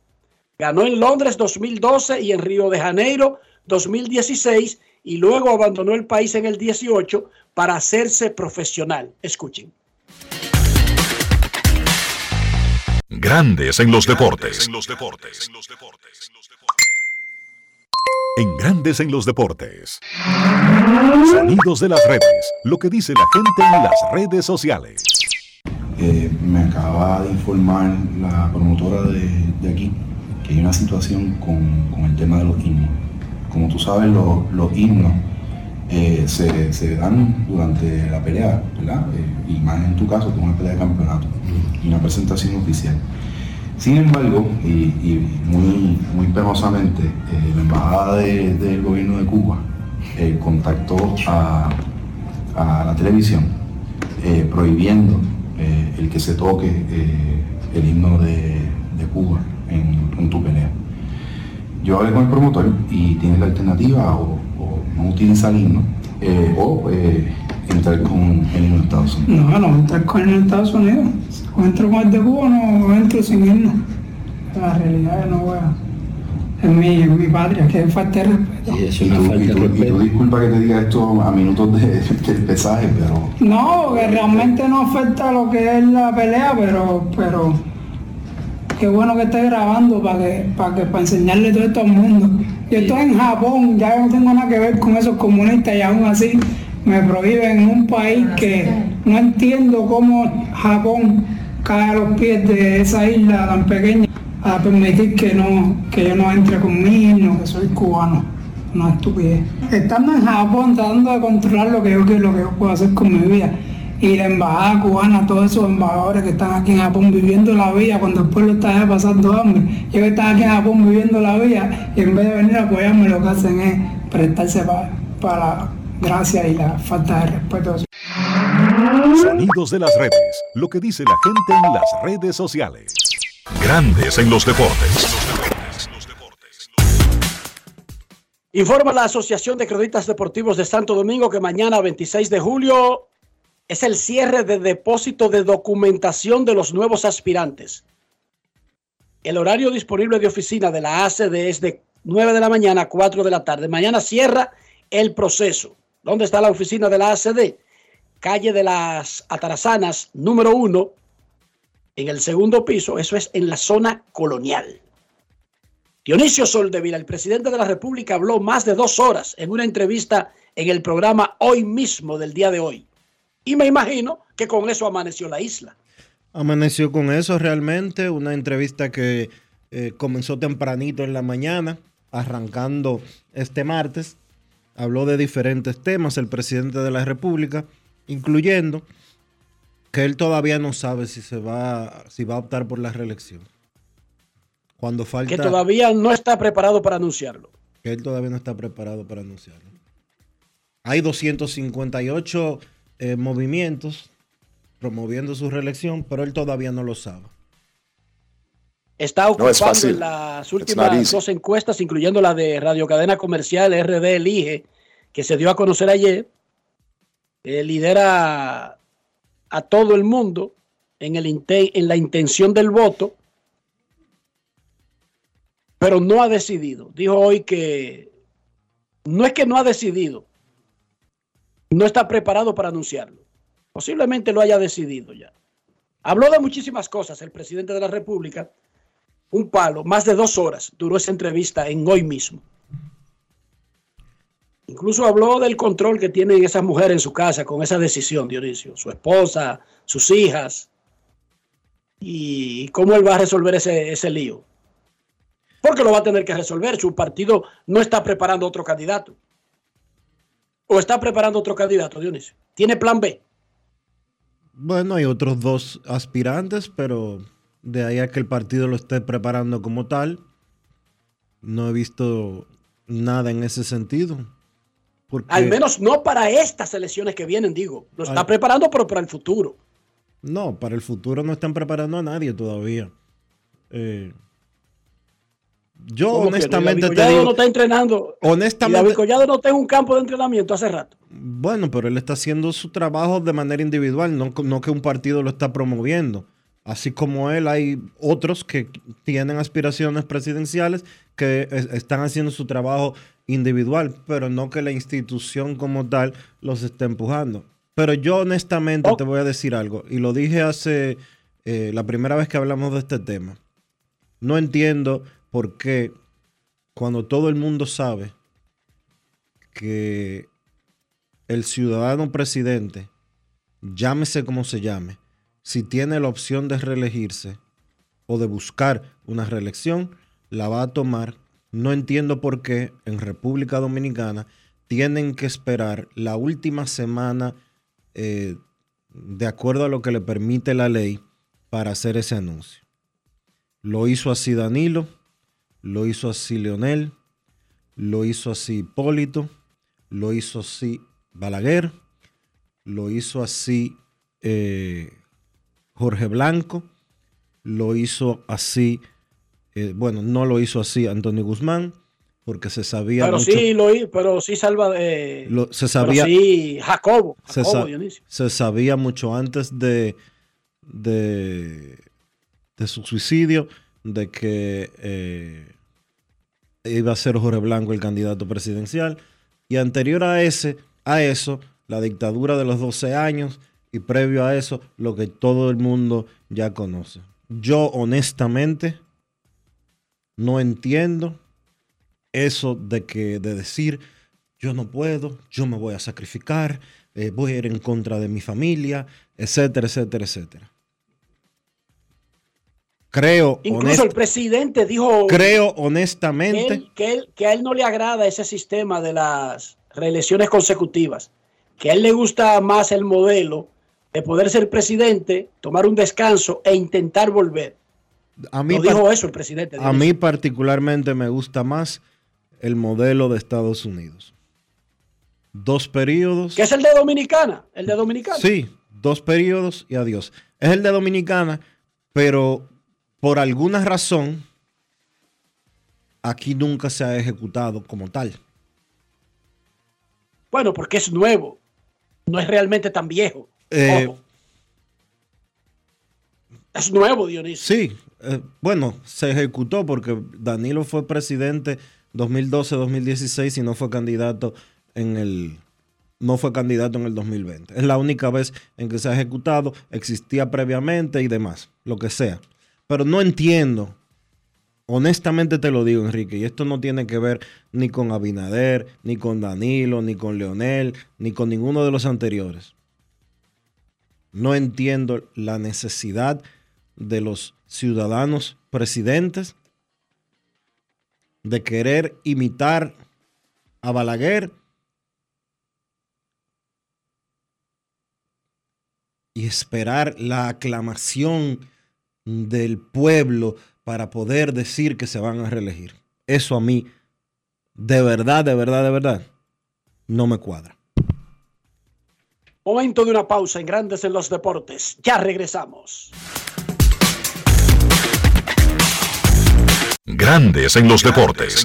Ganó en Londres 2012 y en Río de Janeiro 2016 y luego abandonó el país en el 18 para hacerse profesional. Escuchen. Grandes en los deportes. En los deportes. En Grandes en los deportes. Sonidos de las redes. Lo que dice la gente en las redes sociales. Eh, me acaba de informar la promotora de, de aquí hay una situación con, el tema de los himnos. Como tú sabes, los, himnos eh, se, dan durante la pelea, ¿verdad? Eh, y más en tu caso, que una pelea de campeonato y una presentación oficial. Sin embargo, y, muy, muy penosamente, eh, la embajada del gobierno de Cuba contactó a, la televisión prohibiendo el que se toque el himno de Cuba en, tu pelea. Yo hablé con el promotor y tienes la alternativa o, no utilizar el himno eh, o eh, entrar con el himno de Estados Unidos. No, no entrar con el himno de Estados Unidos. O entro con el de Cuba no entro sin himno. La realidad no voy a en mi, en mi patria, que falta de respeto. y, tú, disculpa que te diga esto a minutos de, del pesaje, pero... No, que realmente no afecta lo que es la pelea, pero, pero qué bueno que esté grabando para que, para que, para enseñarle todo esto al mundo. Yo estoy en Japón, ya no tengo nada que ver con esos comunistas y aún así me prohíben en un país que no entiendo cómo Japón cae a los pies de esa isla tan pequeña a permitir que no, que yo no entre con mi que soy cubano. No estupidez. Estando en Japón tratando de controlar lo que yo quiero, lo que yo puedo hacer con mi vida y la embajada cubana, todos esos embajadores que están aquí en Japón viviendo la vida cuando el pueblo está pasando hambre. Ellos están aquí en Japón viviendo la vida y en vez de venir a apoyarme lo que hacen es prestarse para la gracia y la falta de respeto. Sonidos de las redes, lo que dice la gente en las redes sociales. Grandes en los deportes. Informa la Asociación de Cronistas Deportivos de Santo Domingo que mañana 26 de julio es el cierre de depósito de documentación de los nuevos aspirantes. El horario disponible de oficina de la ACD es de 9 de la mañana a 4 de la tarde. Mañana cierra el proceso. ¿Dónde está la oficina de la ACD? Calle de las Atarazanas, número uno, en el segundo piso. Eso es en la zona colonial. Dionisio Soldevila, el presidente de la República, habló más de dos horas en una entrevista en el programa Hoy mismo del día de hoy. Y me imagino que con eso amaneció la isla. Amaneció con eso realmente, una entrevista que eh, comenzó tempranito en la mañana, arrancando este martes. Habló de diferentes temas el presidente de la República, incluyendo que él todavía no sabe si se va, si va a optar por la reelección. Cuando falta. Que todavía no está preparado para anunciarlo. Que él todavía no está preparado para anunciarlo. Hay 258 eh, movimientos promoviendo su reelección, pero él todavía no lo sabe. Está ocupando en las últimas dos encuestas, incluyendo la de Radio Cadena Comercial RD Elige, que se dio a conocer ayer. Eh, lidera a todo el mundo en, el en la intención del voto pero no ha decidido. Dijo hoy que no es que no ha decidido, no está preparado para anunciarlo. Posiblemente lo haya decidido ya. Habló de muchísimas cosas el presidente de la República. Un palo, más de dos horas duró esa entrevista en hoy mismo. Incluso habló del control que tienen esas mujeres en su casa con esa decisión, Dionisio. Su esposa, sus hijas. Y cómo él va a resolver ese, ese lío porque lo va a tener que resolver. Su partido no está preparando otro candidato. ¿O está preparando otro candidato, Dionisio? ¿Tiene plan B? Bueno, hay otros dos aspirantes, pero de ahí a que el partido lo esté preparando como tal, no he visto nada en ese sentido. Al menos no para estas elecciones que vienen, digo. Lo está preparando, pero para el futuro. No, para el futuro no están preparando a nadie todavía. Eh, yo honestamente te digo, no está entrenando. Honestamente. Collado no está en un campo de entrenamiento hace rato. Bueno, pero él está haciendo su trabajo de manera individual, no, no que un partido lo está promoviendo. Así como él, hay otros que tienen aspiraciones presidenciales que están haciendo su trabajo individual, pero no que la institución como tal los esté empujando. Pero yo honestamente te voy a decir algo, y lo dije hace eh, la primera vez que hablamos de este tema. No entiendo porque cuando todo el mundo sabe que el ciudadano presidente, llámese como se llame, si tiene la opción de reelegirse o de buscar una reelección, la va a tomar. No entiendo por qué en República Dominicana tienen que esperar la última semana eh, de acuerdo a lo que le permite la ley para hacer ese anuncio. Lo hizo así Danilo, lo hizo así Leonel, lo hizo así Hipólito, lo hizo así Balaguer, lo hizo así eh, Jorge Blanco, lo hizo así, eh, bueno, no lo hizo así Antonio Guzmán, porque se sabía. Pero sí, lo pero sí salva. Eh, se sabía. sí, Jacobo. se, sabía mucho antes de, de, de su suicidio de que eh, iba a ser Jorge Blanco el candidato presidencial. Y anterior a ese, a eso, la dictadura de los 12 años y previo a eso, lo que todo el mundo ya conoce. Yo honestamente no entiendo eso de que de decir yo no puedo, yo me voy a sacrificar, eh, voy a ir en contra de mi familia, etcétera, etcétera, etcétera. Creo. Incluso el presidente dijo. Creo honestamente. Que, que, a él no le agrada ese sistema de las reelecciones consecutivas. Que a él le gusta más el modelo de poder ser presidente, tomar un descanso e intentar volver. A mí, dijo eso el presidente. A mí particularmente me gusta más el modelo de Estados Unidos. Dos periodos. ¿Qué es el de Dominicana? El de Dominicana. Sí, dos periodos y adiós. Es el de Dominicana, pero por alguna razón, aquí nunca se ha ejecutado como tal. Bueno, porque es nuevo. No es realmente tan viejo. Eh, es nuevo, Dionisio. Sí, eh, bueno, se ejecutó porque Danilo fue presidente 2012-2016 y no fue candidato en el, no fue candidato en el 2020. Es la única vez en que se ha ejecutado, existía previamente y demás, lo que sea. Pero no entiendo, honestamente te lo digo, Enrique, y esto no tiene que ver ni con Abinader, ni con Danilo, ni con Leonel, ni con ninguno de los anteriores. No entiendo la necesidad de los ciudadanos presidentes de querer imitar a Balaguer y esperar la aclamación del pueblo para poder decir que se van a reelegir. Eso a mí, de verdad, de verdad, de verdad, no me cuadra. Momento de una pausa en Grandes en los Deportes. Ya regresamos. Grandes en los deportes.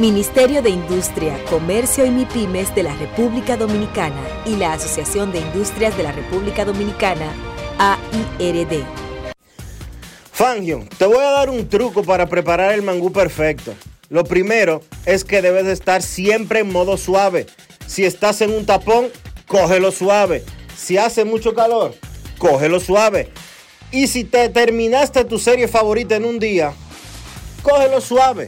Ministerio de Industria, Comercio y MIPIMES de la República Dominicana y la Asociación de Industrias de la República Dominicana, AIRD. Fangio, te voy a dar un truco para preparar el mangú perfecto. Lo primero es que debes de estar siempre en modo suave. Si estás en un tapón, cógelo suave. Si hace mucho calor, cógelo suave. Y si te terminaste tu serie favorita en un día, cógelo suave.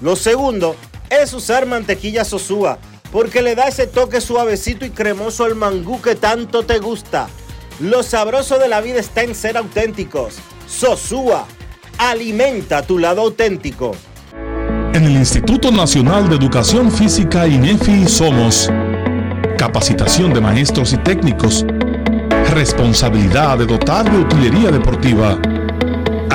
Lo segundo es usar mantequilla sosúa, porque le da ese toque suavecito y cremoso al mangú que tanto te gusta. Lo sabroso de la vida está en ser auténticos. Sosúa, alimenta tu lado auténtico. En el Instituto Nacional de Educación Física INEFI somos capacitación de maestros y técnicos, responsabilidad de dotar de utilería deportiva,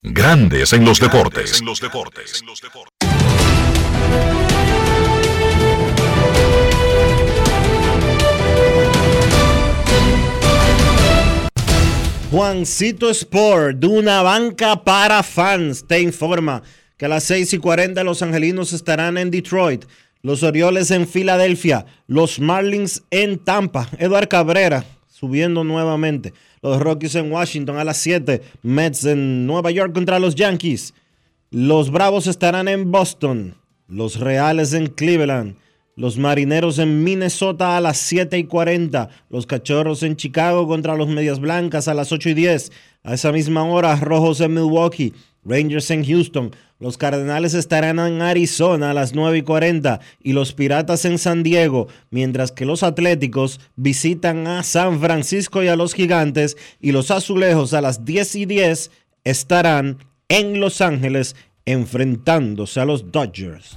Grandes en los deportes. Juancito Sport, de una banca para fans, te informa que a las 6 y 40 los angelinos estarán en Detroit, los Orioles en Filadelfia, los Marlins en Tampa, Eduard Cabrera subiendo nuevamente, los Rockies en Washington a las 7, Mets en Nueva York contra los Yankees, los Bravos estarán en Boston, los Reales en Cleveland, los Marineros en Minnesota a las 7 y 40. Los Cachorros en Chicago contra los Medias Blancas a las 8 y 10. A esa misma hora, Rojos en Milwaukee. Rangers en Houston. Los Cardenales estarán en Arizona a las 9 y 40. Y los Piratas en San Diego. Mientras que los Atléticos visitan a San Francisco y a los Gigantes. Y los Azulejos a las 10 y 10 estarán en Los Ángeles enfrentándose a los Dodgers.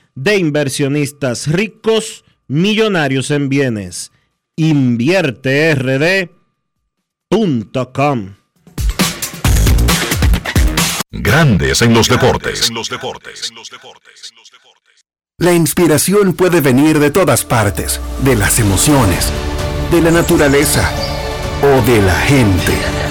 de inversionistas ricos, millonarios en bienes. InvierteRD.com Grandes en los deportes. La inspiración puede venir de todas partes, de las emociones, de la naturaleza o de la gente.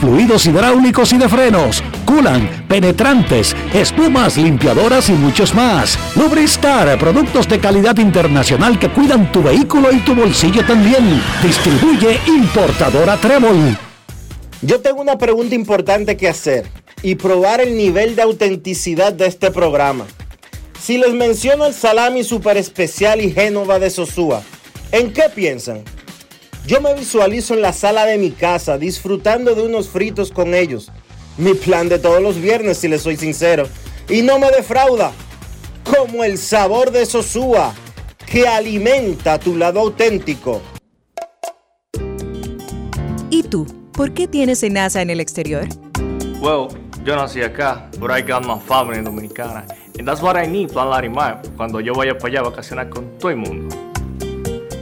fluidos hidráulicos y de frenos, culan, penetrantes, espumas, limpiadoras y muchos más. Lubristar, productos de calidad internacional que cuidan tu vehículo y tu bolsillo también. Distribuye importadora Trébol. Yo tengo una pregunta importante que hacer y probar el nivel de autenticidad de este programa. Si les menciono el salami super especial y Génova de Sosúa, ¿en qué piensan? Yo me visualizo en la sala de mi casa disfrutando de unos fritos con ellos. Mi plan de todos los viernes, si les soy sincero. Y no me defrauda. Como el sabor de Sosúa, que alimenta tu lado auténtico. ¿Y tú? ¿Por qué tienes NASA en el exterior? Well, yo nací acá, but I got my family dominicana. And that's what I need, Plan Larimar, cuando yo vaya para allá a vacacionar con todo el mundo.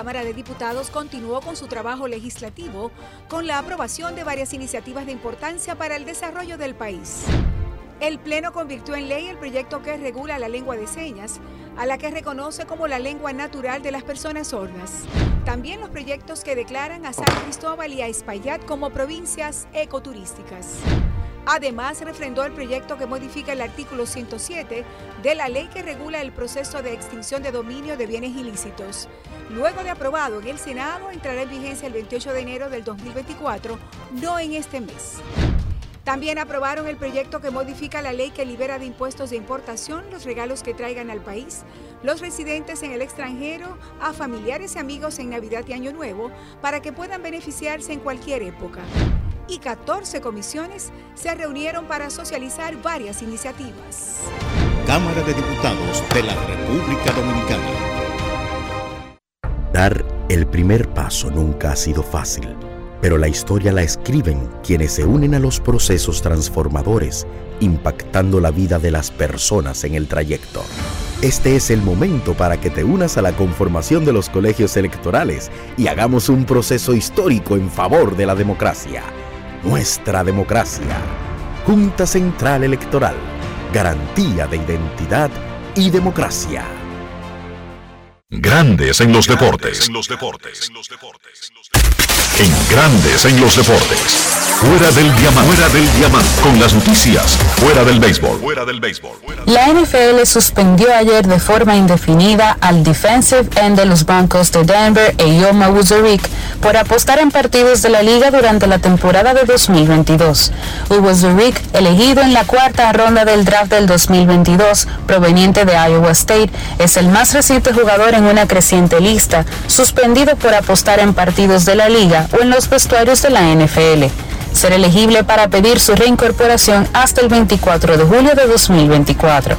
Cámara de Diputados continuó con su trabajo legislativo con la aprobación de varias iniciativas de importancia para el desarrollo del país. El Pleno convirtió en ley el proyecto que regula la lengua de señas, a la que reconoce como la lengua natural de las personas sordas. También los proyectos que declaran a San Cristóbal y a Espaillat como provincias ecoturísticas. Además, refrendó el proyecto que modifica el artículo 107 de la ley que regula el proceso de extinción de dominio de bienes ilícitos. Luego de aprobado en el Senado, entrará en vigencia el 28 de enero del 2024, no en este mes. También aprobaron el proyecto que modifica la ley que libera de impuestos de importación los regalos que traigan al país los residentes en el extranjero a familiares y amigos en Navidad y Año Nuevo para que puedan beneficiarse en cualquier época y 14 comisiones se reunieron para socializar varias iniciativas. Cámara de Diputados de la República Dominicana. Dar el primer paso nunca ha sido fácil, pero la historia la escriben quienes se unen a los procesos transformadores, impactando la vida de las personas en el trayecto. Este es el momento para que te unas a la conformación de los colegios electorales y hagamos un proceso histórico en favor de la democracia nuestra democracia. Junta Central Electoral. Garantía de identidad y democracia. Grandes en los deportes. En los deportes. En Grandes en los deportes. Fuera del diamante. Fuera del diamante. Con las noticias. Fuera del béisbol. Fuera del béisbol. La NFL suspendió ayer de forma indefinida al defensive end de los Broncos de Denver, Eyoma Wuzorik, por apostar en partidos de la liga durante la temporada de 2022. Wuzorik, elegido en la cuarta ronda del draft del 2022, proveniente de Iowa State, es el más reciente jugador en una creciente lista, suspendido por apostar en partidos de la liga o en los vestuarios de la NFL ser elegible para pedir su reincorporación hasta el 24 de julio de 2024.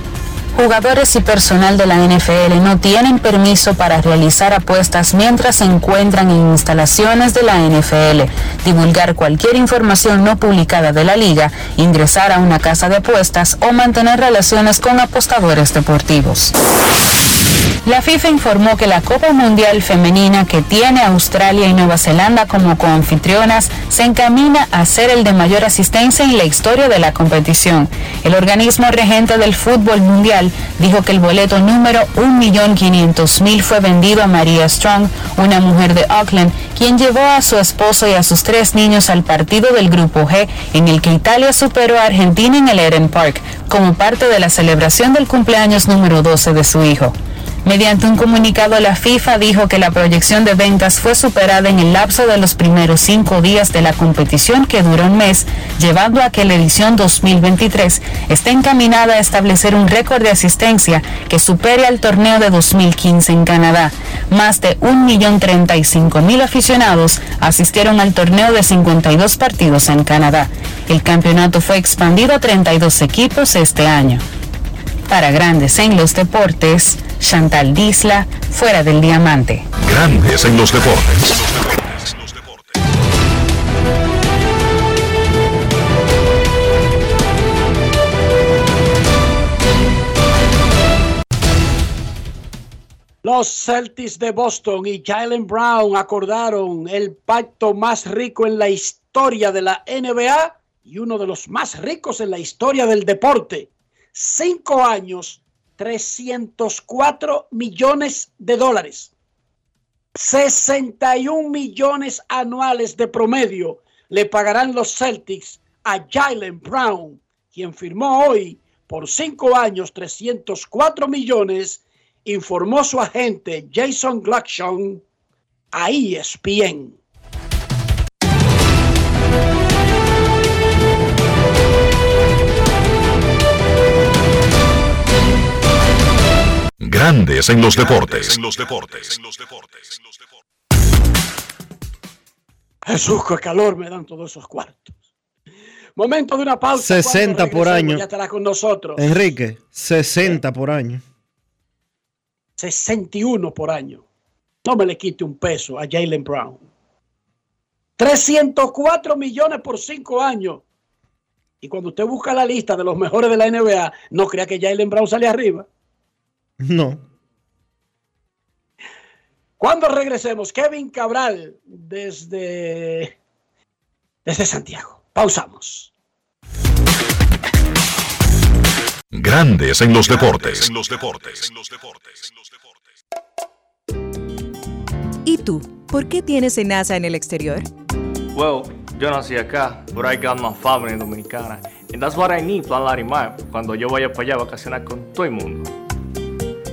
Jugadores y personal de la NFL no tienen permiso para realizar apuestas mientras se encuentran en instalaciones de la NFL, divulgar cualquier información no publicada de la liga, ingresar a una casa de apuestas o mantener relaciones con apostadores deportivos. La FIFA informó que la Copa Mundial Femenina que tiene Australia y Nueva Zelanda como coanfitrionas se encamina a ser el de mayor asistencia en la historia de la competición. El organismo regente del fútbol mundial dijo que el boleto número 1.500.000 fue vendido a María Strong, una mujer de Auckland, quien llevó a su esposo y a sus tres niños al partido del Grupo G, en el que Italia superó a Argentina en el Eden Park, como parte de la celebración del cumpleaños número 12 de su hijo. Mediante un comunicado, la FIFA dijo que la proyección de ventas fue superada en el lapso de los primeros cinco días de la competición que duró un mes, llevando a que la edición 2023 esté encaminada a establecer un récord de asistencia que supere al torneo de 2015 en Canadá. Más de 1.035.000 aficionados asistieron al torneo de 52 partidos en Canadá. El campeonato fue expandido a 32 equipos este año. Para grandes en los deportes, Chantal Disla, fuera del diamante. Grandes en los deportes. Los Celtics de Boston y Jalen Brown acordaron el pacto más rico en la historia de la NBA y uno de los más ricos en la historia del deporte. Cinco años, 304 millones de dólares. 61 millones anuales de promedio le pagarán los Celtics a Jalen Brown, quien firmó hoy por cinco años 304 millones, informó su agente Jason Gluckson a ESPN. Grandes en los deportes. En los deportes. Jesús, qué calor me dan todos esos cuartos. Momento de una pausa. 60 Cuando por año. Ya estará con nosotros. Enrique, 60 por año. 61 por año. No me le quite un peso a Jalen Brown. 304 millones por 5 años. Y cuando usted busca la lista de los mejores de la NBA, no crea que Jalen Brown sale arriba. *laughs* No. Cuando regresemos, Kevin Cabral desde, desde Santiago. Pausamos. Grandes en los deportes. En los deportes. ¿Y tú? ¿Por qué tienes NASA en el exterior? Well, yo nací acá, but I got my family dominicana. And that's what I need, Plan Larimar, cuando yo vaya para allá a vacacionar con todo el mundo.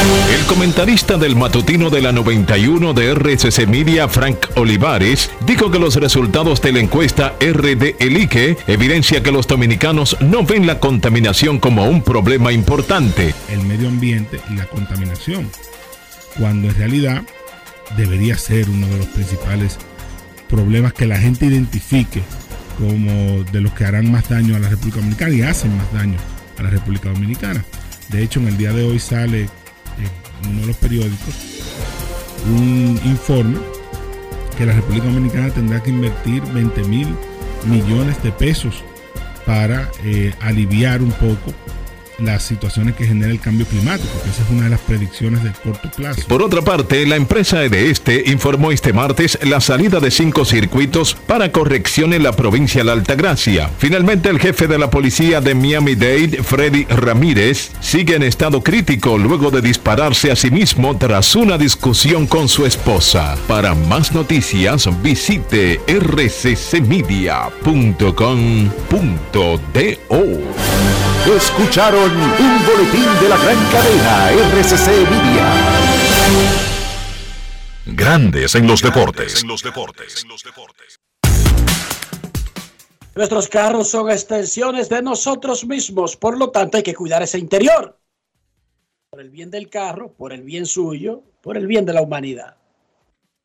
El comentarista del matutino de la 91 de RCC Media, Frank Olivares, dijo que los resultados de la encuesta RD Elige evidencia que los dominicanos no ven la contaminación como un problema importante. el medio ambiente y la contaminación, cuando en realidad debería ser uno de los principales problemas que la gente identifique como de los que harán más daño a la República Dominicana y hacen más daño a la República Dominicana. De hecho, en el día de hoy sale en uno de los periódicos un informe que la República Dominicana tendrá que invertir 20 mil millones de pesos para eh, aliviar un poco las situaciones que genera el cambio climático, que esa es una de las predicciones de corto plazo. Por otra parte, la empresa de este informó este martes la salida de cinco circuitos para corrección en la provincia de la Altagracia. Finalmente, el jefe de la policía de Miami-Dade, Freddy Ramírez, sigue en estado crítico luego de dispararse a sí mismo tras una discusión con su esposa. Para más noticias, visite rccmedia.com.do. Escucharon un boletín de la gran cadena RCC Media. Grandes en los deportes. Nuestros carros son extensiones de nosotros mismos, por lo tanto hay que cuidar ese interior. Por el bien del carro, por el bien suyo, por el bien de la humanidad.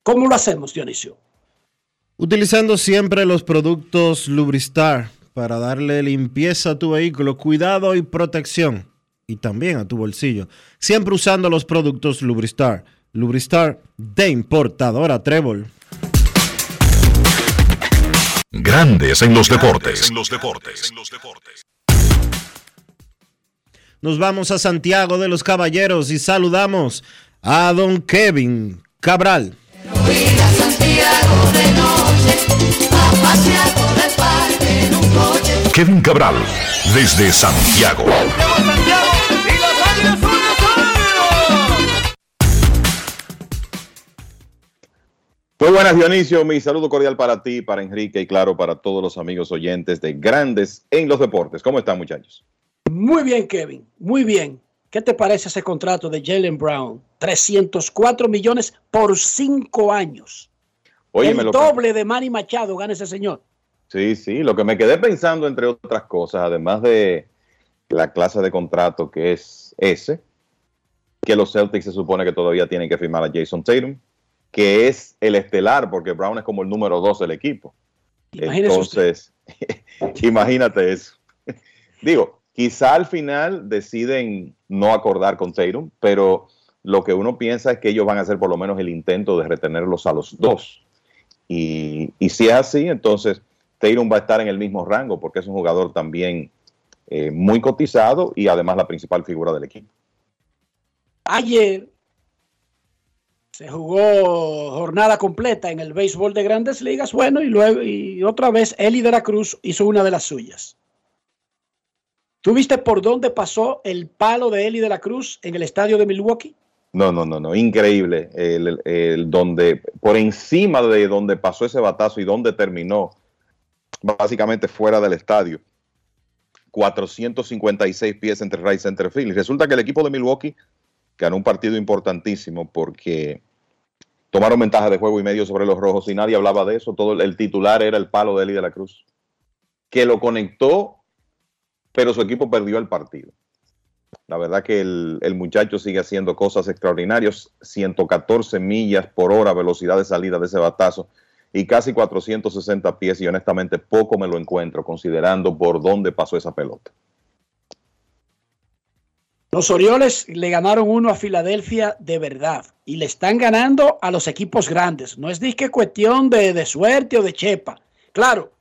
¿Cómo lo hacemos, Dionisio? Utilizando siempre los productos Lubristar para darle limpieza a tu vehículo, cuidado y protección. Y también a tu bolsillo. Siempre usando los productos Lubristar. Lubristar de importadora Trébol. Grandes en los deportes. Nos vamos a Santiago de los Caballeros y saludamos a don Kevin Cabral. Kevin Cabral, desde Santiago. Muy buenas, Dionisio. Mi saludo cordial para ti, para Enrique y claro, para todos los amigos oyentes de Grandes en los Deportes. ¿Cómo están, muchachos? Muy bien, Kevin. Muy bien. ¿Qué te parece ese contrato de Jalen Brown? 304 millones por cinco años. Oye, el me lo que- doble de Manny Machado gana ese señor. Sí, sí. Lo que me quedé pensando, entre otras cosas, además de la clase de contrato que es ese, que los Celtics se supone que todavía tienen que firmar a Jason Tatum, que es el estelar, porque Brown es como el número dos del equipo. Imagínese Entonces, *laughs* Imagínate eso. Digo, quizá al final deciden no acordar con Tatum, pero lo que uno piensa es que ellos van a hacer por lo menos el intento de retenerlos a los dos. Y, si es así, entonces Tatum va a estar en el mismo rango porque es un jugador también eh, muy cotizado y además la principal figura del equipo. Ayer se jugó jornada completa en el béisbol de grandes ligas. Bueno, y luego y otra vez Eli de la Cruz hizo una de las suyas. ¿Tú viste por dónde pasó el palo de Eli de la Cruz en el estadio de Milwaukee? No, no, no, no, increíble. El, donde, por encima de donde pasó ese batazo y donde terminó, básicamente fuera del estadio. 456 pies entre right center field. Y resulta que el equipo de Milwaukee ganó un partido importantísimo porque tomaron ventaja de juego y medio sobre los rojos y nadie hablaba de eso. Todo el titular era el palo de Eli de la Cruz, que lo conectó, pero su equipo perdió el partido. La verdad que el, el, muchacho sigue haciendo cosas extraordinarias, 114 millas por hora velocidad de salida de ese batazo y casi 460 pies y honestamente poco me lo encuentro considerando por dónde pasó esa pelota. Los Orioles le ganaron uno a Filadelfia de verdad y le están ganando a los equipos grandes. No es disque cuestión de, de suerte o de chepa. Claro,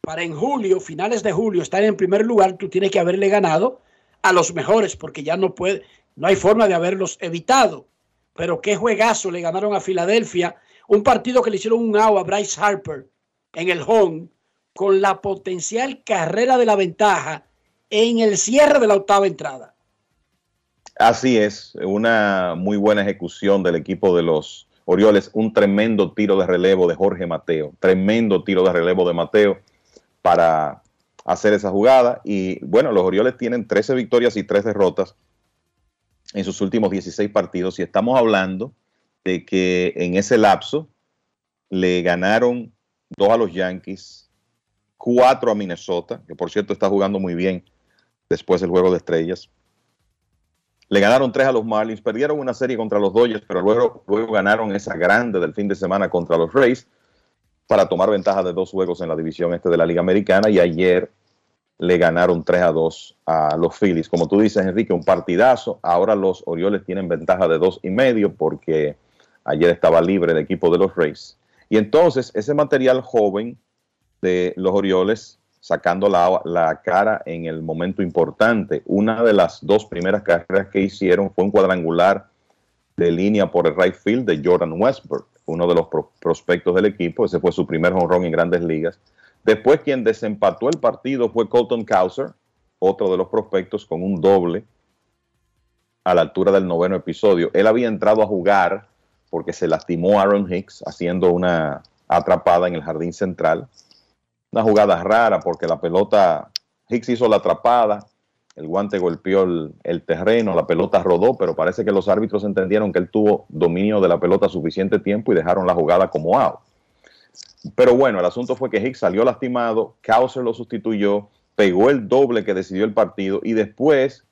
para en julio, finales de julio, estar en primer lugar, tú tienes que haberle ganado a los mejores porque ya no puede, no hay forma de haberlos evitado. Pero qué juegazo le ganaron a Filadelfia, un partido que le hicieron un agua a Bryce Harper en el home con la potencial carrera de la ventaja en el cierre de la octava entrada. Así es, una muy buena ejecución del equipo de los Orioles, un tremendo tiro de relevo de Jorge Mateo, tremendo tiro de relevo de Mateo para hacer esa jugada. Y bueno, los Orioles tienen 13 victorias y 3 derrotas en sus últimos 16 partidos y estamos hablando de que en ese lapso le ganaron dos a los Yankees, cuatro a Minnesota, que por cierto está jugando muy bien después del juego de estrellas, le ganaron tres a los Marlins, perdieron una serie contra los Dodgers, pero luego, luego ganaron esa grande del fin de semana contra los Rays para tomar ventaja de dos juegos en la división este de la Liga Americana y ayer le ganaron 3 a 2 a los Phillies. Como tú dices, Enrique, un partidazo. Ahora los Orioles tienen ventaja de dos y medio porque ayer estaba libre el equipo de los Rays. Y entonces ese material joven de los Orioles sacando la, cara en el momento importante. Una de las dos primeras carreras que hicieron fue un cuadrangular de línea por el right field de Jordan Westbrook, uno de los prospectos del equipo. Ese fue su primer honrón en grandes ligas. Después quien desempató el partido fue Colton Cowser, otro de los prospectos, con un doble a la altura del noveno episodio. Él había entrado a jugar porque se lastimó Aaron Hicks haciendo una atrapada en el jardín central una jugada rara porque la pelota, Hicks hizo la atrapada, el guante golpeó el, terreno, la pelota rodó, pero parece que los árbitros entendieron que él tuvo dominio de la pelota suficiente tiempo y dejaron la jugada como out. Pero bueno, el asunto fue que Hicks salió lastimado, Causer lo sustituyó, pegó el doble que decidió el partido y después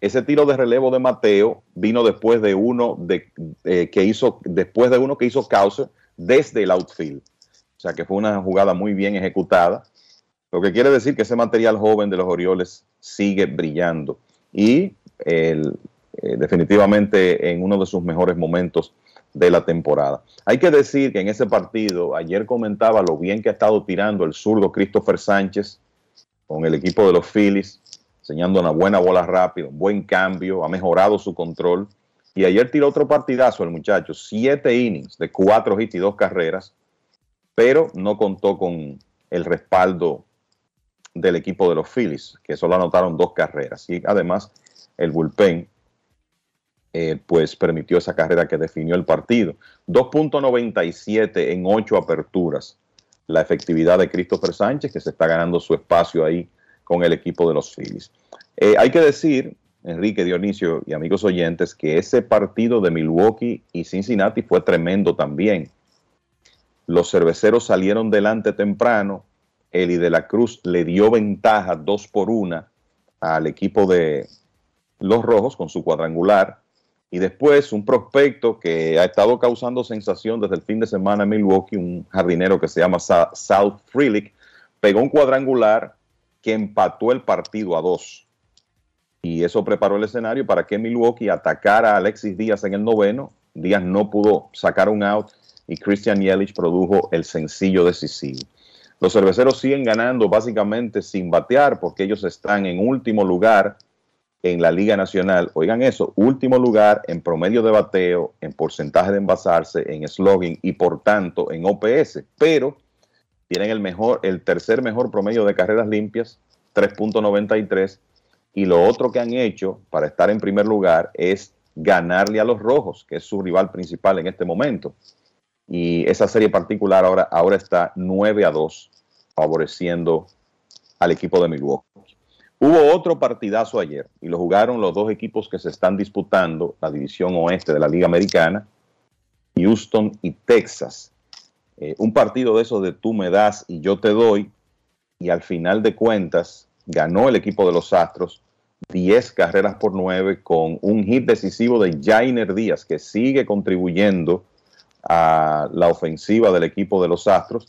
ese tiro de relevo de Mateo vino después de uno de, eh, que hizo después de uno que hizo Causer desde el outfield. O sea que fue una jugada muy bien ejecutada. Lo que quiere decir que ese material joven de los Orioles sigue brillando y eh, definitivamente en uno de sus mejores momentos de la temporada. Hay que decir que en ese partido, ayer comentaba lo bien que ha estado tirando el zurdo Christopher Sánchez con el equipo de los Phillies, enseñando una buena bola rápida, un buen cambio, ha mejorado su control. Y ayer tiró otro partidazo el muchacho, siete innings de cuatro hits y dos carreras, pero no contó con el respaldo del equipo de los Phillies, que solo anotaron dos carreras. Y además, el bullpen, eh, pues permitió esa carrera que definió el partido. 2.97 en ocho aperturas. La efectividad de Christopher Sánchez, que se está ganando su espacio ahí con el equipo de los Phillies. Eh, hay que decir, Enrique Dionisio y amigos oyentes, que ese partido de Milwaukee y Cincinnati fue tremendo también. Los cerveceros salieron delante temprano. Eli de la Cruz le dio ventaja dos por una al equipo de los Rojos con su cuadrangular. Y después un prospecto que ha estado causando sensación desde el fin de semana en Milwaukee, un jardinero que se llama South Freelick, pegó un cuadrangular que empató el partido a dos. Y eso preparó el escenario para que Milwaukee atacara a Alexis Díaz en el noveno. Díaz no pudo sacar un out y Christian Yelich produjo el sencillo decisivo. Los cerveceros siguen ganando básicamente sin batear porque ellos están en último lugar en la Liga Nacional. Oigan eso, último lugar en promedio de bateo, en porcentaje de envasarse, en slogan y por tanto en OPS. Pero tienen el mejor, el tercer mejor promedio de carreras limpias, 3.93. Y lo otro que han hecho para estar en primer lugar es ganarle a los rojos, que es su rival principal en este momento. Y esa serie particular ahora, ahora está 9 a 2, favoreciendo al equipo de Milwaukee. Hubo otro partidazo ayer y lo jugaron los dos equipos que se están disputando la división oeste de la Liga Americana, Houston y Texas. Eh, un partido de esos de tú me das y yo te doy, y al final de cuentas ganó el equipo de los Astros 10 carreras por 9 con un hit decisivo de Jainer Díaz, que sigue contribuyendo a la ofensiva del equipo de los Astros.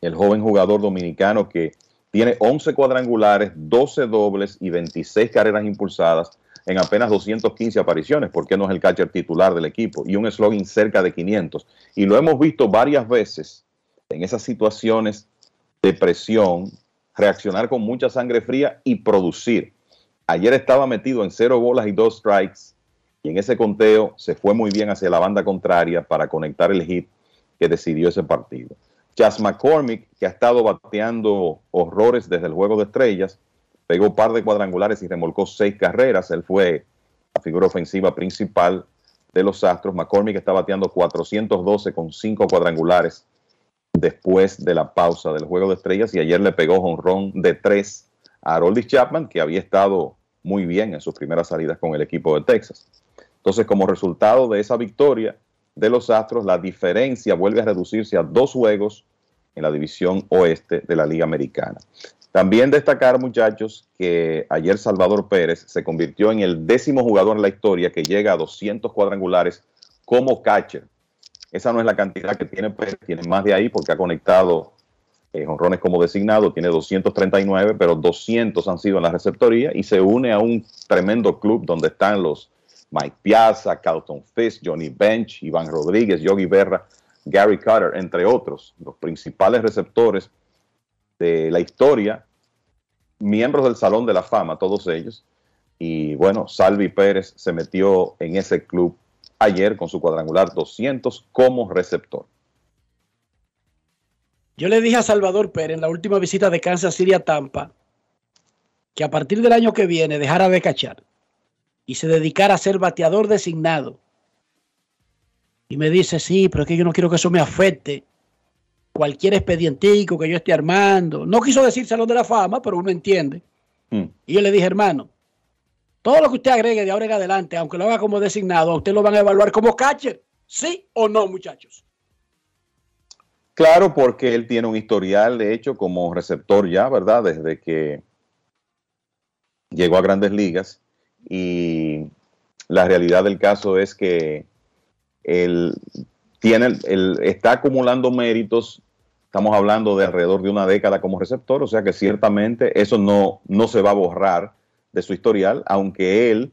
El joven jugador dominicano que tiene 11 cuadrangulares, 12 dobles y 26 carreras impulsadas en apenas 215 apariciones, porque no es el catcher titular del equipo, y un slogan cerca de 500. Y lo hemos visto varias veces en esas situaciones de presión, reaccionar con mucha sangre fría y producir. Ayer estaba metido en cero bolas y dos strikes y en ese conteo se fue muy bien hacia la banda contraria para conectar el hit que decidió ese partido. Chas McCormick, que ha estado bateando horrores desde el juego de estrellas, pegó un par de cuadrangulares y remolcó seis carreras. Él fue la figura ofensiva principal de los Astros. McCormick está bateando 412 con cinco cuadrangulares después de la pausa del juego de estrellas y ayer le pegó jonrón de tres a Haroldis Chapman, que había estado muy bien en sus primeras salidas con el equipo de Texas. Entonces, como resultado de esa victoria de los Astros, la diferencia vuelve a reducirse a dos juegos en la división oeste de la Liga Americana. También destacar, muchachos, que ayer Salvador Pérez se convirtió en el décimo jugador en la historia que llega a 200 cuadrangulares como catcher. Esa no es la cantidad que tiene Pérez, tiene más de ahí porque ha conectado eh, honrones como designado, tiene 239, pero 200 han sido en la receptoría y se une a un tremendo club donde están los Mike Piazza, Carlton Fisk, Johnny Bench, Iván Rodríguez, Yogi Berra, Gary Carter, entre otros, los principales receptores la historia, miembros del Salón de la Fama, todos ellos. Y bueno, Salvi Pérez se metió en ese club ayer con su cuadrangular 200 como receptor. Yo le dije a Salvador Pérez en la última visita de Kansas City a Tampa que a partir del año que viene dejara de cachar y se dedicara a ser bateador designado. Y me dice, sí, pero es que yo no quiero que eso me afecte. Cualquier expedientico que yo esté armando. No quiso decir Salón de la Fama, pero uno entiende. Mm. Y yo le dije, hermano, todo lo que usted agregue de ahora en adelante, aunque lo haga como designado, a usted lo van a evaluar como catcher. ¿Sí o no, muchachos? Claro, porque él tiene un historial, de hecho, como receptor ya, ¿verdad? Desde que llegó a grandes ligas y la realidad del caso es que él, tiene, él está acumulando méritos, estamos hablando de alrededor de una década como receptor, o sea que ciertamente eso no, no se va a borrar de su historial, aunque él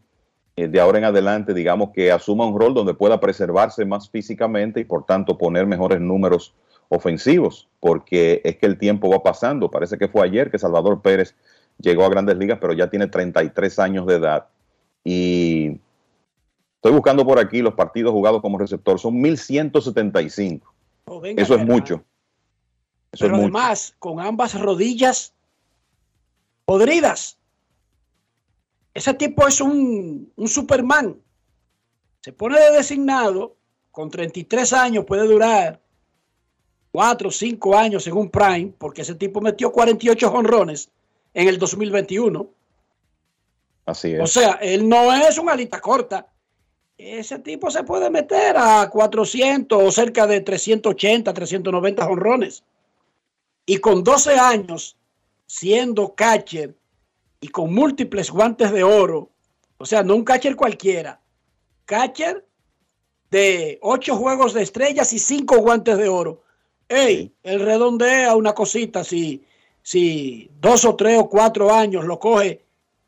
eh, de ahora en adelante, digamos que asuma un rol donde pueda preservarse más físicamente y por tanto poner mejores números ofensivos, porque es que el tiempo va pasando. Parece que fue ayer que Salvador Pérez llegó a grandes ligas, pero ya tiene 33 años de edad y estoy buscando por aquí los partidos jugados como receptor. Son 1175. Eso es mucho. Pero además, con ambas rodillas podridas. Ese tipo es un, un Superman. Se pone de designado, con 33 años puede durar 4 o 5 años según Prime, porque ese tipo metió 48 honrones en el 2021. Así es. O sea, él no es una alita corta. Ese tipo se puede meter a 400 o cerca de 380, 390 honrones. Y con 12 años, siendo catcher y con múltiples guantes de oro, o sea, no un catcher cualquiera, catcher de 8 juegos de estrellas y 5 guantes de oro. Ey, el redondea una cosita, si, si dos o tres o cuatro años lo coge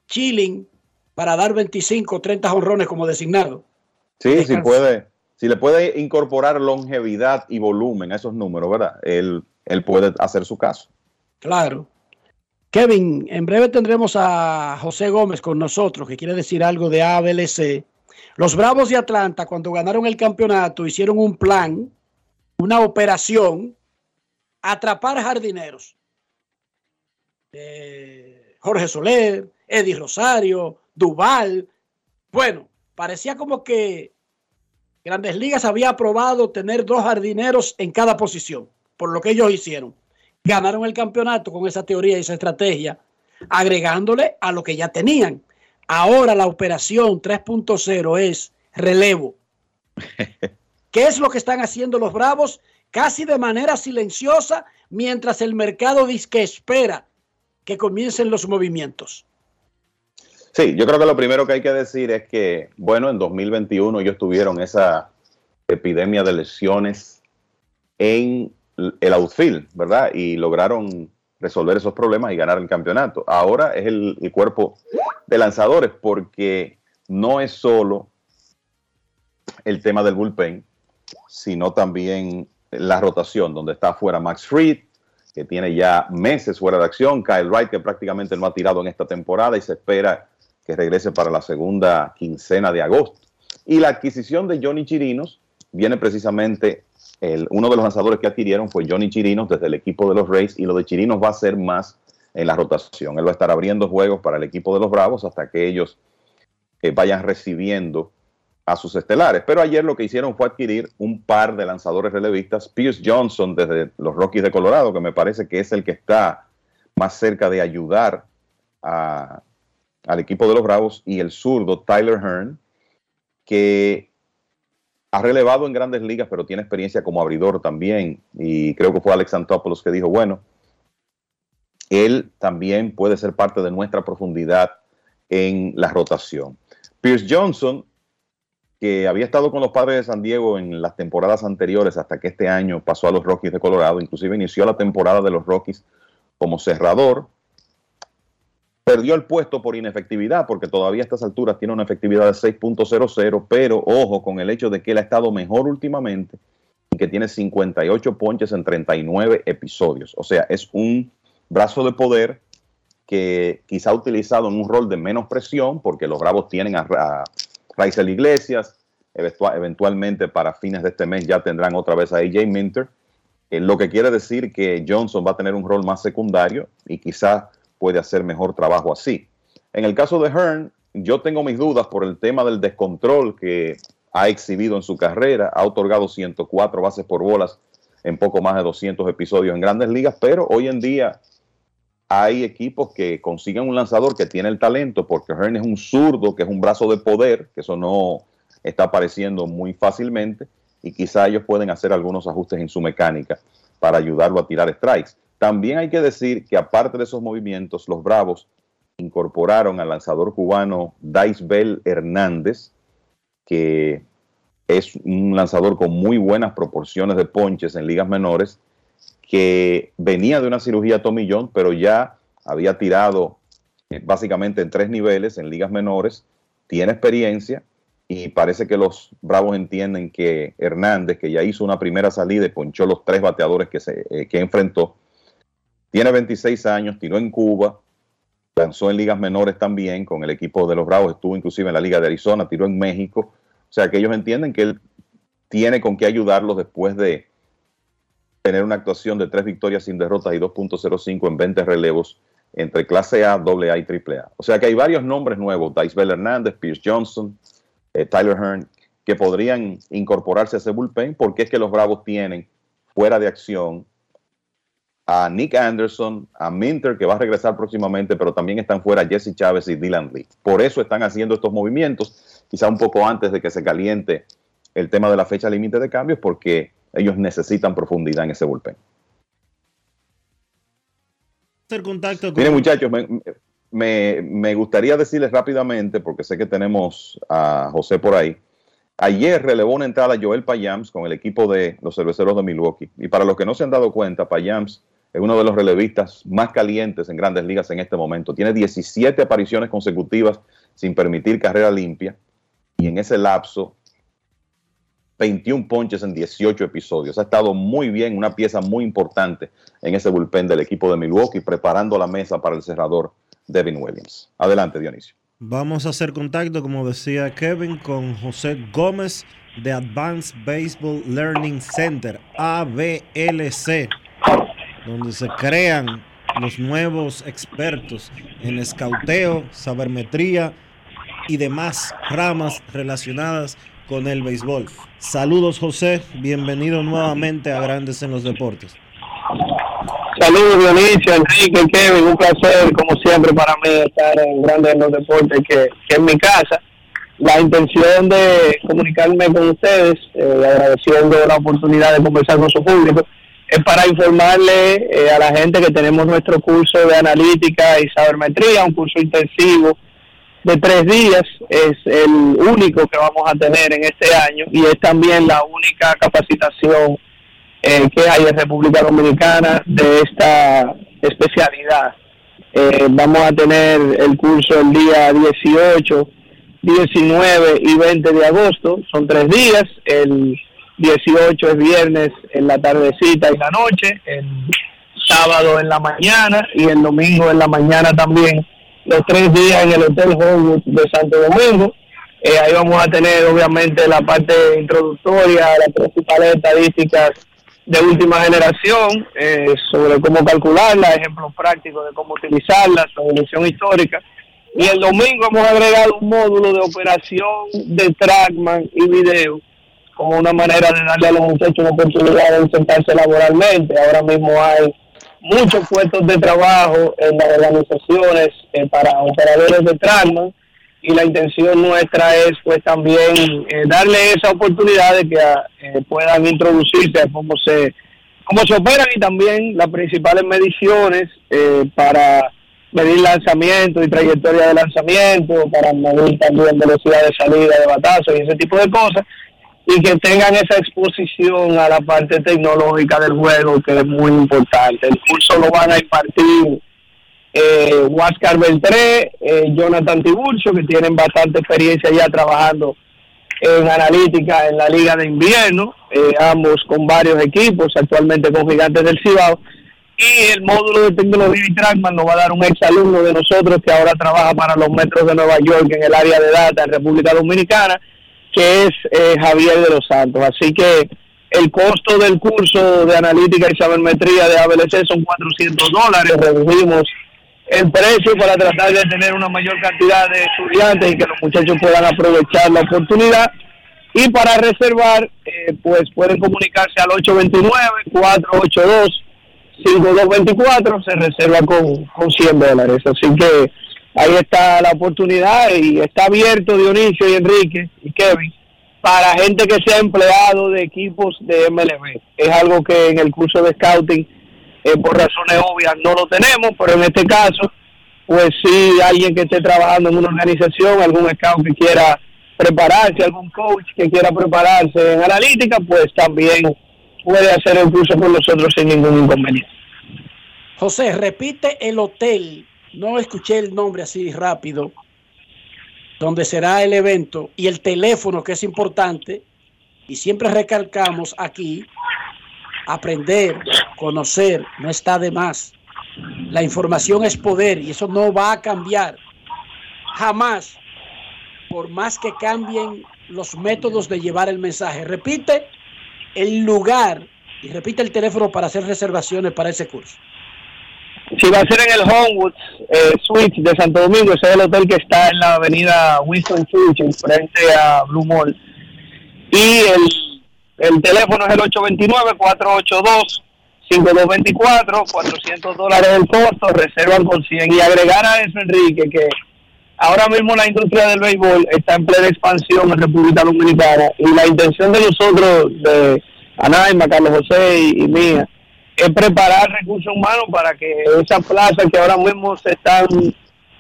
chilling para dar 25 o 30 honrones como designado. Sí, sí puede, si le puede incorporar longevidad y volumen a esos números, ¿verdad? Él, él puede hacer su caso. Claro. Kevin, en breve tendremos a José Gómez con nosotros, que quiere decir algo de ABLC. Los Bravos de Atlanta, cuando ganaron el campeonato, hicieron un plan, una operación, atrapar jardineros. Eh, Jorge Soler, Eddie Rosario, Duval. Bueno, parecía como que Grandes Ligas había aprobado tener dos jardineros en cada posición, por lo que ellos hicieron. Ganaron el campeonato con esa teoría y esa estrategia, agregándole a lo que ya tenían. Ahora la operación 3.0 es relevo. *laughs* ¿Qué es lo que están haciendo los Bravos? Casi de manera silenciosa, mientras el mercado dice que espera que comiencen los movimientos. Sí, yo creo que lo primero que hay que decir es que, bueno, en 2021 ellos tuvieron esa epidemia de lesiones en el outfield, ¿verdad? Y lograron resolver esos problemas y ganar el campeonato. Ahora es el, el cuerpo de lanzadores porque no es solo el tema del bullpen, sino también la rotación, donde está fuera Max Fried, que tiene ya meses fuera de acción, Kyle Wright, que prácticamente no ha tirado en esta temporada y se espera que regrese para la segunda quincena de agosto. Y la adquisición de Johnny Chirinos viene precisamente, uno de los lanzadores que adquirieron fue Johnny Chirinos desde el equipo de los Rays y lo de Chirinos va a ser más en la rotación. Él va a estar abriendo juegos para el equipo de los Bravos hasta que ellos eh, vayan recibiendo a sus estelares. Pero ayer lo que hicieron fue adquirir un par de lanzadores relevistas. Pierce Johnson desde los Rockies de Colorado, que me parece que es el que está más cerca de ayudar a, al equipo de los Bravos, y el zurdo Tyler Hearn, que ha relevado en grandes ligas, pero tiene experiencia como abridor también. Y creo que fue Alex Antopoulos que dijo, bueno, él también puede ser parte de nuestra profundidad en la rotación. Pierce Johnson, que había estado con los padres de San Diego en las temporadas anteriores hasta que este año pasó a los Rockies de Colorado, inclusive inició la temporada de los Rockies como cerrador, perdió el puesto por inefectividad, porque todavía a estas alturas tiene una efectividad de 6.00, pero ojo con el hecho de que él ha estado mejor últimamente y que tiene 58 ponches en 39 episodios. O sea, es un brazo de poder que quizá ha utilizado en un rol de menos presión, porque los Bravos tienen a, a Raizel Iglesias, eventualmente para fines de este mes ya tendrán otra vez a AJ Minter, eh, lo que quiere decir que Johnson va a tener un rol más secundario y quizá puede hacer mejor trabajo así. En el caso de Hearn, yo tengo mis dudas por el tema del descontrol que ha exhibido en su carrera, ha otorgado 104 bases por bolas en poco más de 200 episodios en grandes ligas, pero hoy en día hay equipos que consiguen un lanzador que tiene el talento, porque Hearn es un zurdo, que es un brazo de poder, que eso no está apareciendo muy fácilmente, y quizá ellos pueden hacer algunos ajustes en su mecánica para ayudarlo a tirar strikes. También hay que decir que aparte de esos movimientos, los Bravos incorporaron al lanzador cubano Bell Hernández, que es un lanzador con muy buenas proporciones de ponches en ligas menores, que venía de una cirugía Tommy John, pero ya había tirado eh, básicamente en tres niveles en ligas menores, tiene experiencia y parece que los Bravos entienden que Hernández, que ya hizo una primera salida y ponchó los tres bateadores que, se, eh, que enfrentó, tiene 26 años, tiró en Cuba, lanzó en ligas menores también con el equipo de los Bravos, estuvo inclusive en la Liga de Arizona, tiró en México. O sea que ellos entienden que él tiene con qué ayudarlos después de tener una actuación de tres victorias sin derrotas y 2.05 en 20 relevos entre clase A, AA y AAA. O sea que hay varios nombres nuevos, Bell Hernández, Pierce Johnson, eh, Tyler Hearn, que podrían incorporarse a ese bullpen porque es que los Bravos tienen fuera de acción a Nick Anderson, a Minter, que va a regresar próximamente, pero también están fuera Jesse Chávez y Dylan Lee. Por eso están haciendo estos movimientos, quizá un poco antes de que se caliente el tema de la fecha límite de cambios, porque ellos necesitan profundidad en ese bullpen. contacto Miren, muchachos, me, me, gustaría decirles rápidamente, porque sé que tenemos a José por ahí, Ayer relevó una entrada Joel Payams con el equipo de los cerveceros de Milwaukee. Y para los que no se han dado cuenta, Payams es uno de los relevistas más calientes en grandes ligas en este momento. Tiene 17 apariciones consecutivas sin permitir carrera limpia. Y en ese lapso 21 ponches en 18 episodios. Ha estado muy bien, una pieza muy importante en ese bullpen del equipo de Milwaukee, preparando la mesa para el cerrador Devin Williams. Adelante, Dionisio. Vamos a hacer contacto, como decía Kevin, con José Gómez de Advanced Baseball Learning Center, ABLC, donde se crean los nuevos expertos en escauteo, sabermetría y demás ramas relacionadas con el béisbol. Saludos José, bienvenido nuevamente a Grandes en los Deportes. Saludos Dionisio, Enrique, Kevin, un placer como siempre para mí estar en Grandes en los Deportes, que, que en mi casa. La intención de comunicarme con ustedes, eh, agradeciendo la oportunidad de conversar con su público, es para informarle eh, a la gente que tenemos nuestro curso de analítica y sabermetría, un curso intensivo de tres días, es el único que vamos a tener en este año y es también la única capacitación eh, que hay en República Dominicana de esta especialidad. Eh, vamos a tener el curso el día 18, 19 y 20 de agosto, son tres días, el 18 es viernes en la tardecita y la noche, el sábado en la mañana y el domingo en la mañana también los tres días en el Hotel Hollywood de Santo Domingo. Eh, ahí vamos a tener obviamente la parte introductoria, las principales estadísticas de última generación eh, sobre cómo calcularla, ejemplos prácticos de cómo utilizarla, su evolución histórica. Y el domingo hemos agregado un módulo de operación de trackman y video como una manera de darle a los muchachos una oportunidad de insertarse laboralmente. Ahora mismo hay muchos puestos de trabajo en las organizaciones eh, para operadores de trauma y la intención nuestra es pues también eh, darle esa oportunidad de que eh, puedan introducirse a cómo se cómo se operan y también las principales mediciones para medir lanzamiento y trayectoria de lanzamiento, para medir también velocidad de salida de batazo y ese tipo de cosas y que tengan esa exposición a la parte tecnológica del juego que es muy importante. El curso lo van a impartir eh, Huáscar Beltré, eh, Jonathan Tiburcio, que tienen bastante experiencia ya trabajando en analítica en la liga de invierno, eh, ambos con varios equipos, actualmente con Gigantes del Cibao. Y el módulo de tecnología y Trackman nos va a dar un ex alumno de nosotros que ahora trabaja para los metros de Nueva York en el área de data en República Dominicana que es eh, Javier de los Santos. Así que el costo del curso de analítica y sabermetría de ABLC son 400 dólares. Redujimos el precio para tratar de tener una mayor cantidad de estudiantes y que los muchachos puedan aprovechar la oportunidad. Y para reservar, eh, pues pueden comunicarse al 829-482-5224. Se reserva con, con 100 dólares. Así que ahí está la oportunidad y está abierto Dionisio y Enrique y Kevin para gente que sea empleado de equipos de MLB. Es algo que en el curso de scouting, eh, por razones obvias, no lo tenemos, pero en este caso, pues si alguien que esté trabajando en una organización, algún scout que quiera prepararse, algún coach que quiera prepararse en analítica, pues también puede hacer el curso con nosotros sin ningún inconveniente. José, repite el hotel no escuché el nombre así rápido, donde será el evento y el teléfono que es importante. Y siempre recalcamos aquí, aprender, conocer, no está de más. La información es poder y eso no va a cambiar. Jamás, por más que cambien los métodos de llevar el mensaje. Repite el lugar y repite el teléfono para hacer reservaciones para ese curso. Si va a ser en el Homewood eh, de Santo Domingo, ese es el hotel que está en la avenida Winston Churchill, frente a Blue Mall. Y el, el teléfono es el 829-482-5224, 400 dólares el costo, reservan con 100. Y agregar a eso, Enrique, que ahora mismo la industria del béisbol está en plena expansión en República Dominicana y la intención de nosotros, de Anaima, Carlos José y mía, es preparar recursos humanos para que esas plazas que ahora mismo se están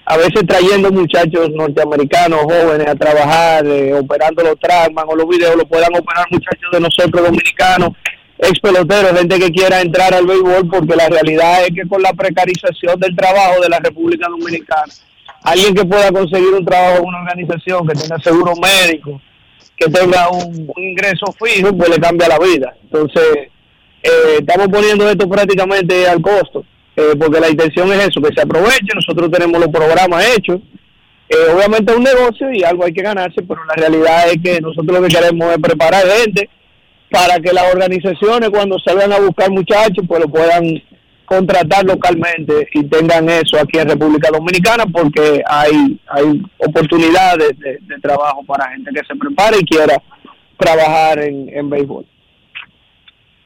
a veces trayendo muchachos norteamericanos jóvenes a trabajar, eh, operando los trackman o los videos, lo puedan operar muchachos de nosotros dominicanos, ex peloteros, gente que quiera entrar al béisbol, porque la realidad es que con la precarización del trabajo de la República Dominicana, alguien que pueda conseguir un trabajo en una organización, que tenga seguro médico, que tenga un, un ingreso fijo, pues le cambia la vida. Entonces, eh, estamos poniendo esto prácticamente al costo, eh, porque la intención es eso, que se aproveche, nosotros tenemos los programas hechos, eh, obviamente es un negocio y algo hay que ganarse, pero la realidad es que nosotros lo que queremos es preparar gente para que las organizaciones cuando salgan a buscar muchachos, pues lo puedan contratar localmente y tengan eso aquí en República Dominicana porque hay hay oportunidades de, de trabajo para gente que se prepare y quiera trabajar en, en béisbol.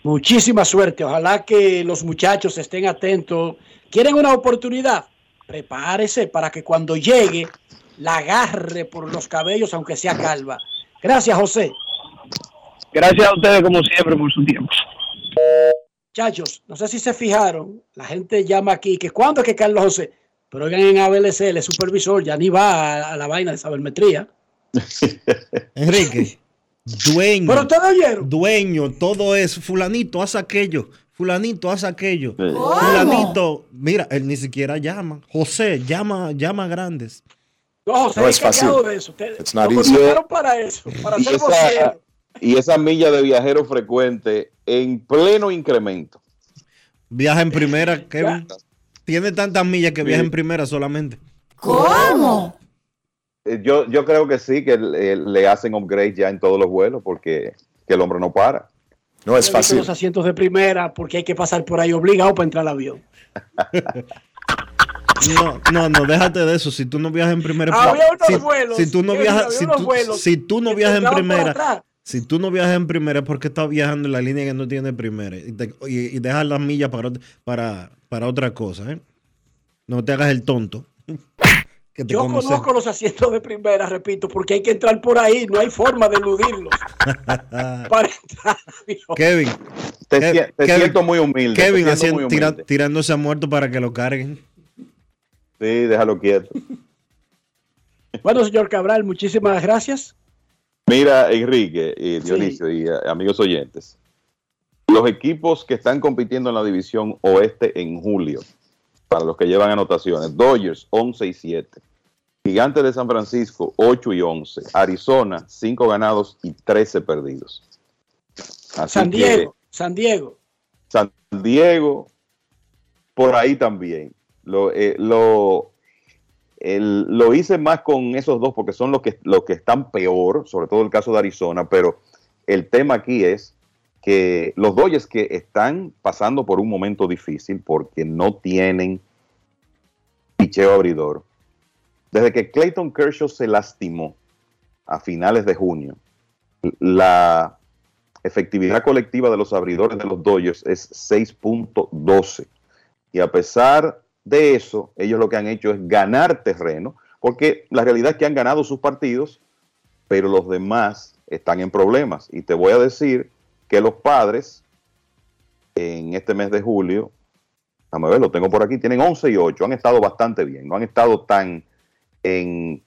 Muchísima suerte. Ojalá que los muchachos estén atentos. ¿Quieren una oportunidad? Prepárese para que cuando llegue la agarre por los cabellos, aunque sea calva. Gracias, José. Gracias a ustedes, como siempre, por su tiempo. Muchachos, no sé si se fijaron, la gente llama aquí que cuando es que Carlos José, pero oigan en ABLC, el supervisor ya ni va a, a la vaina de sabermetría. *laughs* Enrique, dueño. Pero ustedes oyeron. Dueño, todo es fulanito, haz aquello. Fulanito, haz aquello. Fulanito, mira, él ni siquiera llama. José, llama, llama a grandes. No, José, No es fácil. de eso. Ustedes lo para eso, para y ser esa, y esa milla de viajero frecuente en pleno incremento. Viaja en primera, Kevin. Tiene tantas millas que viaja en primera solamente. ¿Cómo? Eh, Yo, yo creo que sí, que le hacen upgrade ya en todos los vuelos porque que el hombre no para. No he visto Los asientos de primera porque hay que pasar por ahí obligado para entrar al avión. No, no, no, déjate de eso. Si tú no viajas en primera, Ah, si, vuelos, si tú no viajas, si tú, vuelos si tú no viajas en por primera, si tú no viajas en primera es porque estás viajando en la línea que no tiene primera y, te- y- y dejas las millas para, para, para otra cosa, ¿eh? No te hagas el tonto. Que te Yo conozco los asientos de primera, repito, porque hay que entrar por ahí, no hay forma de eludirlos *laughs* para entrar. Kevin. Te, Kevin- siento muy humilde. Kevin siento haciendo- muy tira- humilde. tirándose a muerto para que lo carguen. Sí, déjalo quieto. *laughs* Bueno, señor Cabral, muchísimas gracias. Mira, Enrique y Dionisio y eh, amigos oyentes, los equipos que están compitiendo en la división oeste en julio, para los que llevan anotaciones, Dodgers 11 y 7, Gigantes de San Francisco 8 y 11, Arizona 5 ganados y 13 perdidos. Así San que Diego, San Diego. San Diego, por ahí también. Lo, eh, lo, el- lo hice más con esos dos porque son los que, los que están peor, sobre todo el caso de Arizona, pero el tema aquí es que los Dodgers que están pasando por un momento difícil porque no tienen picheo abridor. Desde que Clayton Kershaw se lastimó a finales de junio, la efectividad colectiva de los abridores de los Dodgers es 6.12. Y a pesar de eso, ellos lo que han hecho es ganar terreno, porque la realidad es que han ganado sus partidos, pero los demás están en problemas. Y te voy a decir que los padres, en este mes de julio, a ver, lo tengo por aquí, tienen 11 y 8, han estado bastante bien, no han estado tan en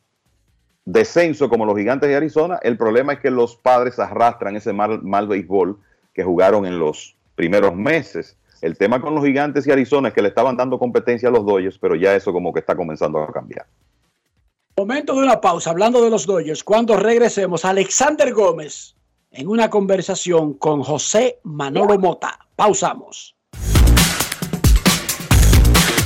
descenso como los gigantes de Arizona. El problema es que los padres arrastran ese mal, mal béisbol que jugaron en los primeros meses. El tema con los gigantes y Arizona es que le estaban dando competencia a los Dodgers, pero ya eso como que está comenzando a cambiar. Momento de una pausa, hablando de los Dodgers. Cuando regresemos, Alexander Gómez en una conversación con José Manolo Mota. Pausamos.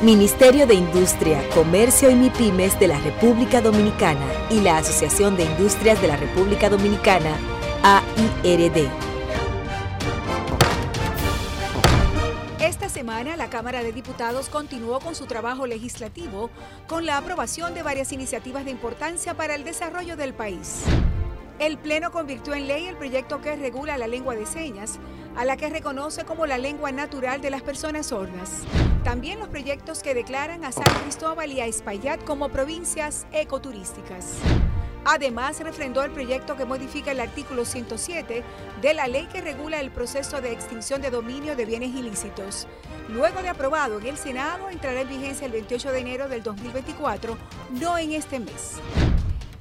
Ministerio de Industria, Comercio y MIPIMES de la República Dominicana y la Asociación de Industrias de la República Dominicana, AIRD. Esta semana la Cámara de Diputados continuó con su trabajo legislativo con la aprobación de varias iniciativas de importancia para el desarrollo del país. El Pleno convirtió en ley el proyecto que regula la lengua de señas, a la que reconoce como la lengua natural de las personas sordas. También los proyectos que declaran a San Cristóbal y a Espaillat como provincias ecoturísticas. Además, refrendó el proyecto que modifica el artículo 107 de la ley que regula el proceso de extinción de dominio de bienes ilícitos. Luego de aprobado en el Senado, entrará en vigencia el 28 de enero del 2024, no en este mes.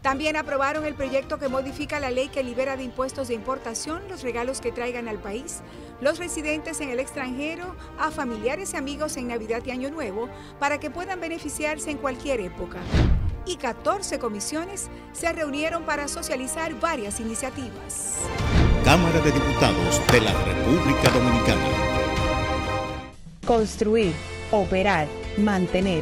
También aprobaron el proyecto que modifica la ley que libera de impuestos de importación los regalos que traigan al país los residentes en el extranjero a familiares y amigos en Navidad y Año Nuevo para que puedan beneficiarse en cualquier época. Y 14 comisiones se reunieron para socializar varias iniciativas. Cámara de Diputados de la República Dominicana. Construir, operar, mantener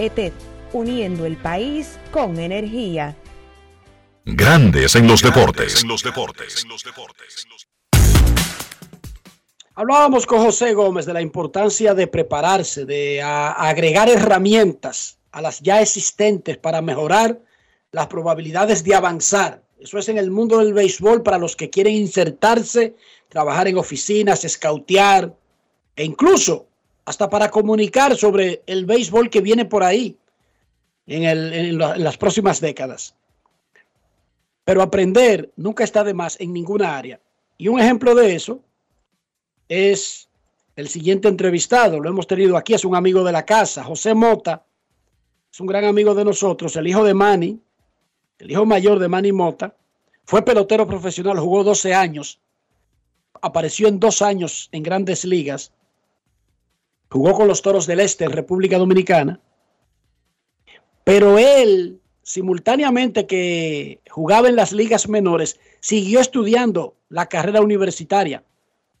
ETED, uniendo el país con energía. Grandes en los deportes. Hablábamos con José Gómez de la importancia de prepararse, de agregar herramientas a las ya existentes para mejorar las probabilidades de avanzar. Eso es en el mundo del béisbol para los que quieren insertarse, trabajar en oficinas, escautear e incluso hasta para comunicar sobre el béisbol que viene por ahí en, las próximas décadas. Pero aprender nunca está de más en ninguna área. Y un ejemplo de eso es el siguiente entrevistado. Lo hemos tenido aquí, es un amigo de la casa, José Mota. Es un gran amigo de nosotros, el hijo de Manny, el hijo mayor de Manny Mota. Fue pelotero profesional, jugó 12 años. Apareció en dos años en grandes ligas jugó con los Toros del Este en República Dominicana, pero él, simultáneamente que jugaba en las ligas menores, siguió estudiando la carrera universitaria,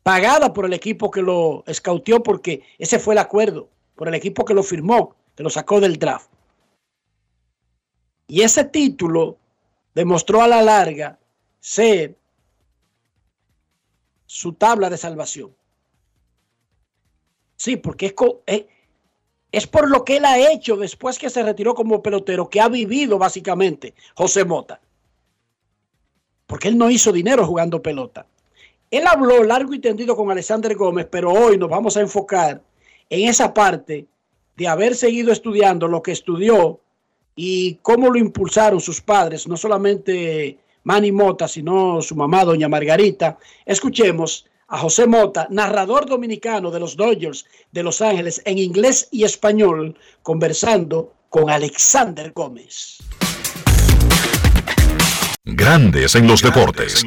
pagada por el equipo que lo escautió, porque ese fue el acuerdo, por el equipo que lo firmó, que lo sacó del draft. Y ese título demostró a la larga ser su tabla de salvación. Sí, porque es, eh, es, por lo que él ha hecho después que se retiró como pelotero, que ha vivido básicamente José Mota. Porque él no hizo dinero jugando pelota. Él habló largo y tendido con Alexander Gómez, pero hoy nos vamos a enfocar en esa parte de haber seguido estudiando lo que estudió y cómo lo impulsaron sus padres, no solamente Manny Mota, sino su mamá, doña Margarita. Escuchemos a José Mota, narrador dominicano de los Dodgers de Los Ángeles en inglés y español, conversando con Alexander Gómez. Grandes en los deportes.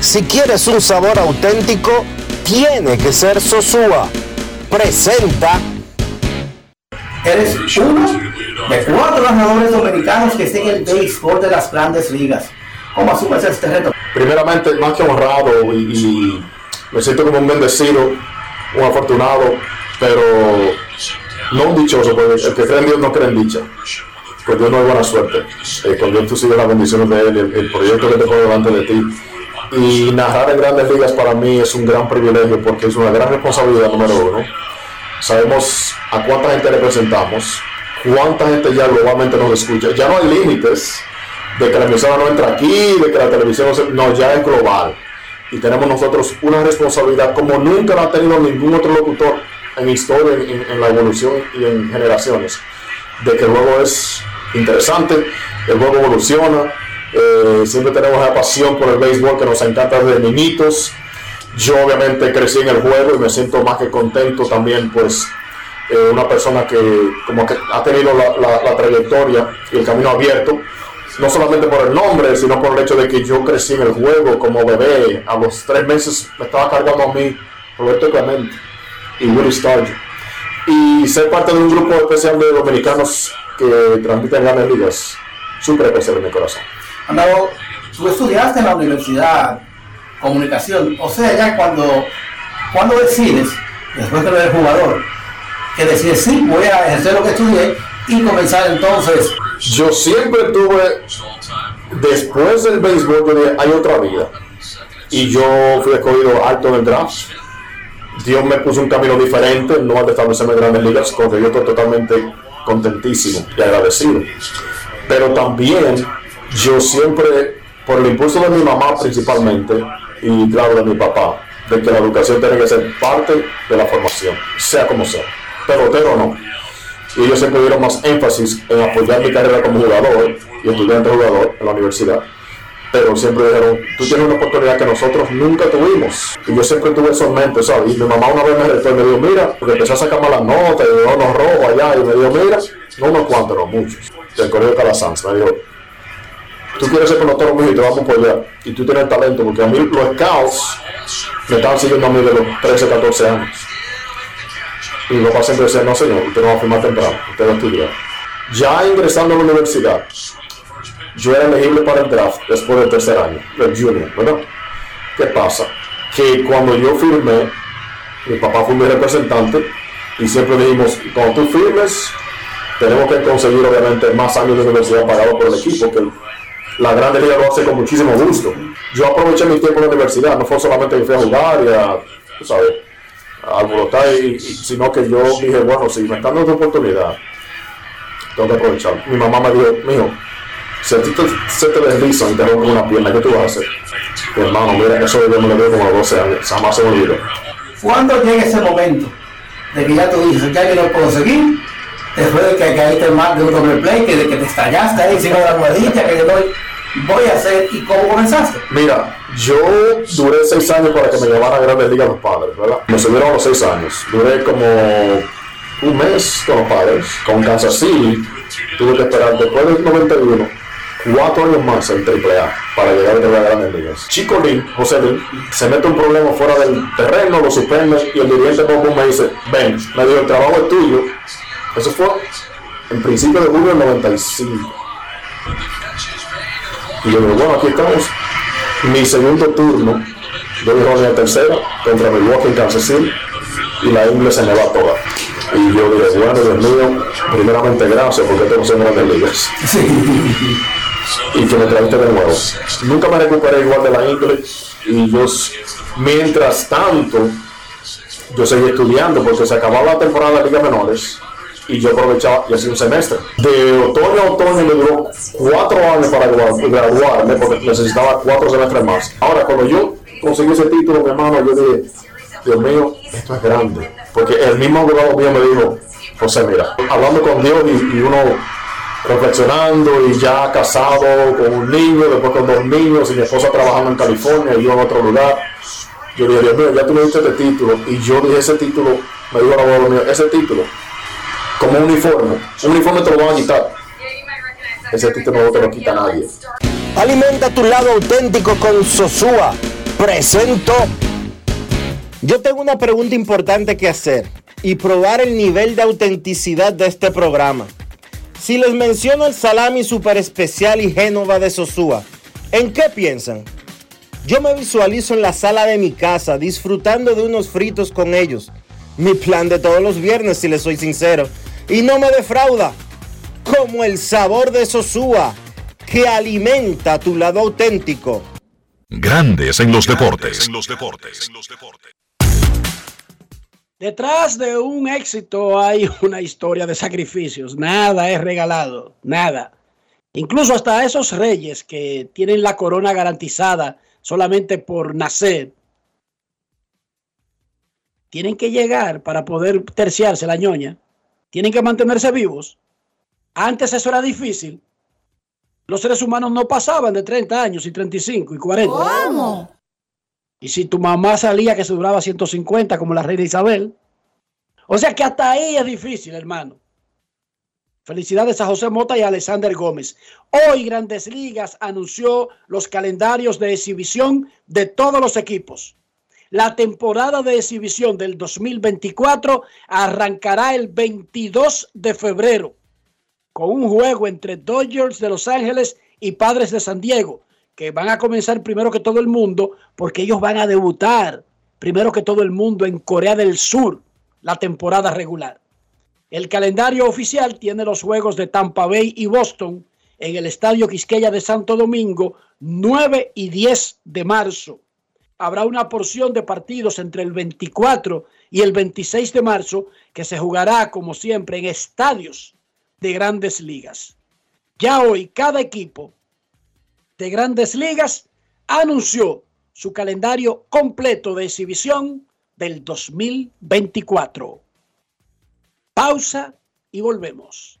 Si quieres un sabor auténtico, tiene que ser Sosúa. Presenta. Eres uno de cuatro narradores dominicanos que siguen el béisbol de las grandes ligas. ¿Cómo este primeramente más que honrado y, me siento como un bendecido, un afortunado, pero no un dichoso, porque el que cree en Dios no cree en dicha. Pues Dios no hay buena suerte. Eh, con Dios tú sigues las bendiciones de Él, el, proyecto que te pone delante de ti. Y narrar en grandes ligas para mí es un gran privilegio porque es una gran responsabilidad número uno. Sabemos a cuánta gente representamos, cuánta gente ya globalmente nos escucha. Ya no hay límites de que la emisora no entra aquí, de que la televisión no, ya es global. Y tenemos nosotros una responsabilidad como nunca la ha tenido ningún otro locutor en historia, en, la evolución y en generaciones, de que luego es interesante, el juego evoluciona, eh, siempre tenemos la pasión por el béisbol que nos encanta desde niñitos. Yo obviamente crecí en el juego y me siento más que contento también, pues eh, una persona que como que ha tenido la trayectoria y el camino abierto, no solamente por el nombre, sino por el hecho de que yo crecí en el juego como bebé. A los tres meses me estaba cargando a mí Roberto Clemente y Willie Stargell. Y ser parte de un grupo especial de dominicanos que transmiten grandes ligas, súper especial en mi corazón. Andado, tú estudiaste en la universidad comunicación, o sea, ya cuando, cuando decides, después que eres jugador, que decides, sí, voy a ejercer lo que estudié y comenzar entonces. Yo siempre tuve, después del béisbol, yo hay otra vida. Y yo fui escogido alto en el draft. Dios me puso un camino diferente, no al de establecerme en grandes ligas, con yo estoy totalmente contentísimo y agradecido. Pero también yo siempre, por el impulso de mi mamá principalmente, y claro de mi papá, de que la educación tiene que ser parte de la formación, sea como sea, pelotero o no. Y ellos siempre dieron más énfasis en apoyar mi carrera como jugador y estudiante jugador en la universidad. Pero siempre dijeron, tú tienes una oportunidad que nosotros nunca tuvimos. Y yo siempre tuve eso en mente, ¿sabes? Y mi mamá una vez me retó y me dijo, mira, porque empecé a sacar malas notas y unos rojos allá. Y me dijo, mira, no unos cuantos, no muchos. Del Colegio de Calasanz. Me dijo, tú quieres ser pelotero mío y te vamos a apoyar. Y tú tienes talento, porque a mí los scouts me estaban siguiendo a mí de los 13, 14 años. Y mi papá siempre decía, no señor, usted no va a firmar temprano, usted va a estudiar. Ya ingresando a la universidad, yo era elegible para el draft después del tercer año, del junior, ¿verdad? ¿Qué pasa? Que cuando yo firmé, mi papá fue mi representante y siempre dijimos, cuando tú firmes, tenemos que conseguir obviamente más años de universidad pagados por el equipo, que la Grande Liga lo hace con muchísimo gusto. Yo aproveché mi tiempo en la universidad, no fue solamente que fui a jugar y a, sabes, alborotar, y- y- sino que yo dije, bueno, si me están dando oportunidad, tengo que aprovechar. Mi mamá me dijo, mijo, si a ti te, se te deslizan y te rompen una pierna, ¿qué tú vas a hacer? Mi hermano, mira, eso yo me lo veo como a los 12 años, jamás se me olvidó. ¿Cuándo llega ese momento de que ya tú dices, ya yo no puedo seguir? Después de que caíste mal de un doble play, que, de que te estallaste ahí encima de la ruedita, que yo doy, voy a hacer, ¿y cómo comenzaste? Mira, yo duré seis años para que me llevaran a Grandes Ligas los padres, ¿verdad? Me subieron a los seis años. Duré como un mes con los padres, con Kansas City. Tuve que esperar después del 91, cuatro años más en AAA para llegar a las Grandes Ligas. Chico Lin, José Lin, se mete un problema fuera del terreno, lo suspende y el dirigente Bobo me dice, ven, me dijo, el trabajo es tuyo. Eso fue en principio de julio del 95. Y yo digo, bueno, aquí estamos. Mi segundo turno, yo dije en la tercera contra Milwaukee en Kansas City y la inglés se me va toda. Y yo dije, bueno, Dios mío, primeramente gracias porque no son grandes ligas. Y que me trajiste de nuevo. Nunca me recuperé igual de la inglés y yo, mientras tanto, yo seguí estudiando porque se acababa la temporada de Liga Menores y yo aprovechaba y hacía un semestre. De otoño a otoño me duró cuatro años para gra- graduarme porque necesitaba cuatro semestres más. Ahora, cuando yo conseguí ese título, mi hermano, yo dije, Dios mío, esto es grande. Porque el mismo abogado mío me dijo, José, mira, hablando con Dios y, uno reflexionando y ya casado con un niño, después con dos niños y mi esposa trabajando en California y yo en otro lugar. Yo dije, Dios mío, ya tú me diste este título. Y yo dije, ese título, me dijo el abogado mío, ese título, como un uniforme, un uniforme te lo van a quitar. Ese título no te lo quita nadie. Alimenta tu lado auténtico con Sosúa. Presento. Yo tengo una pregunta importante que hacer y probar el nivel de autenticidad de este programa. Si les menciono el salami super especial y Génova de Sosúa, ¿en qué piensan? Yo me visualizo en la sala de mi casa disfrutando de unos fritos con ellos. Mi plan de todos los viernes, si les soy sincero. Y no me defrauda. Como el sabor de Sosúa, que alimenta tu lado auténtico. Grandes en los deportes. Detrás de un éxito hay una historia de sacrificios. Nada es regalado, nada. Incluso hasta esos reyes que tienen la corona garantizada solamente por nacer, tienen que llegar para poder terciarse la ñoña. Tienen que mantenerse vivos. Antes eso era difícil. Los seres humanos no pasaban de 30 años y 35 y 40. ¿Cómo? Y si tu mamá salía que se duraba 150 como la reina Isabel. O sea que hasta ahí es difícil, hermano. Felicidades a José Mota y a Alexander Gómez. Hoy Grandes Ligas anunció los calendarios de exhibición de todos los equipos. La temporada de exhibición del 2024 arrancará el 22 de febrero con un juego entre Dodgers de Los Ángeles y Padres de San Diego, que van a comenzar primero que todo el mundo porque ellos van a debutar primero que todo el mundo en Corea del Sur la temporada regular. El calendario oficial tiene los juegos de Tampa Bay y Boston en el Estadio Quisqueya de Santo Domingo 9 y 10 de marzo. Habrá una porción de partidos entre el 24 y el 26 de marzo que se jugará como siempre en estadios de grandes ligas. Ya hoy cada equipo de grandes ligas anunció su calendario completo de exhibición del 2024. Pausa y volvemos.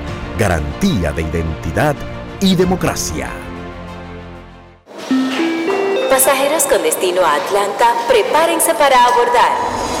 Garantía de identidad y democracia. Pasajeros con destino a Atlanta, prepárense para abordar.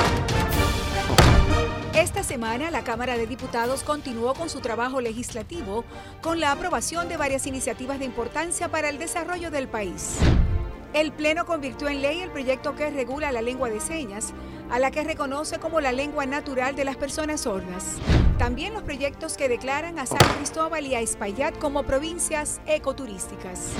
Esta semana la Cámara de Diputados continuó con su trabajo legislativo con la aprobación de varias iniciativas de importancia para el desarrollo del país. El Pleno convirtió en ley el proyecto que regula la lengua de señas, a la que reconoce como la lengua natural de las personas sordas. También los proyectos que declaran a San Cristóbal y a Espaillat como provincias ecoturísticas.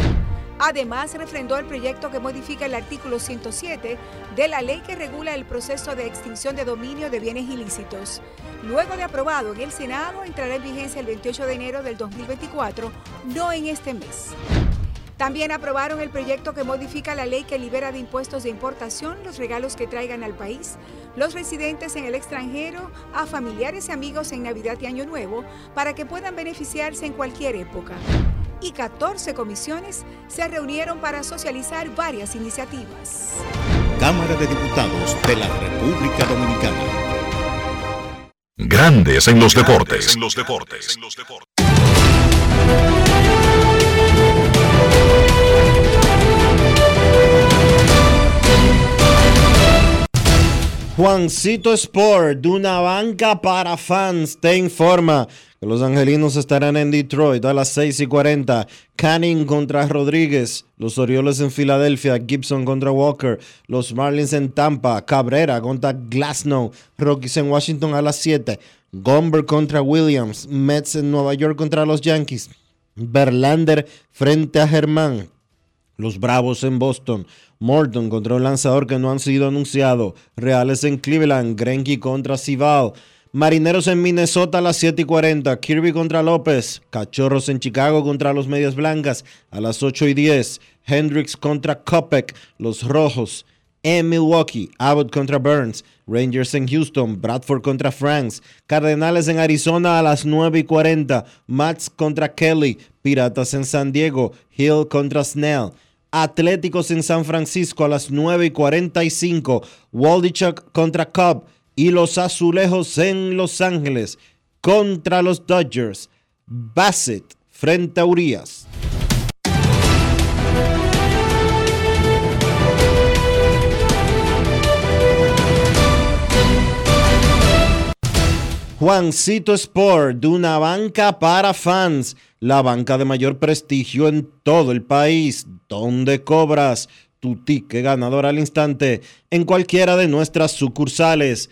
Además, refrendó el proyecto que modifica el artículo 107 de la ley que regula el proceso de extinción de dominio de bienes ilícitos. Luego de aprobado en el Senado, entrará en vigencia el 28 de enero del 2024, no en este mes. También aprobaron el proyecto que modifica la ley que libera de impuestos de importación los regalos que traigan al país los residentes en el extranjero a familiares y amigos en Navidad y Año Nuevo para que puedan beneficiarse en cualquier época y 14 comisiones se reunieron para socializar varias iniciativas. Cámara de Diputados de la República Dominicana. Grandes en los deportes. En los deportes. Juancito Sport, de una banca para fans, te informa los angelinos estarán en Detroit a las 6 y 40. Canning contra Rodríguez, los Orioles en Filadelfia, Gibson contra Walker, los Marlins en Tampa, Cabrera contra Glasnow, Rockies en Washington a las 7, Gomber contra Williams, Mets en Nueva York contra los Yankees, Verlander frente a Germán, los Bravos en Boston, Morton contra un lanzador que no han sido anunciado, Reales en Cleveland, Greinke contra Cibao, Marineros en Minnesota a las 7 y 40, Kirby contra López, Cachorros en Chicago contra los Medias Blancas a las 8 y 10, Hendricks contra Kopek, los Rojos, en Milwaukee, Abbott contra Burns, Rangers en Houston, Bradford contra Franks, Cardenales en Arizona a las 9 y 40, Mats contra Kelly, Piratas en San Diego, Hill contra Snell. Atléticos en San Francisco a las 9 y 45. Waldichuk contra Cobb. Y los Azulejos en Los Ángeles contra los Dodgers. Bassett frente a Urias. Juancito Sport, de una banca para fans, la banca de mayor prestigio en todo el país, donde cobras tu ticket ganador al instante en cualquiera de nuestras sucursales.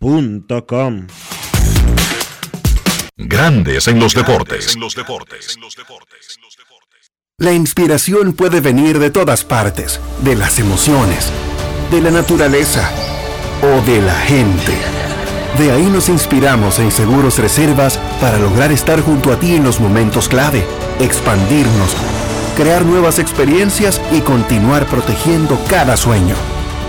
Com. Grandes en los deportes. La inspiración puede venir de todas partes, de las emociones, de la naturaleza o de la gente. De ahí nos inspiramos en Seguros Reservas para lograr estar junto a ti en los momentos clave, expandirnos, crear nuevas experiencias y continuar protegiendo cada sueño.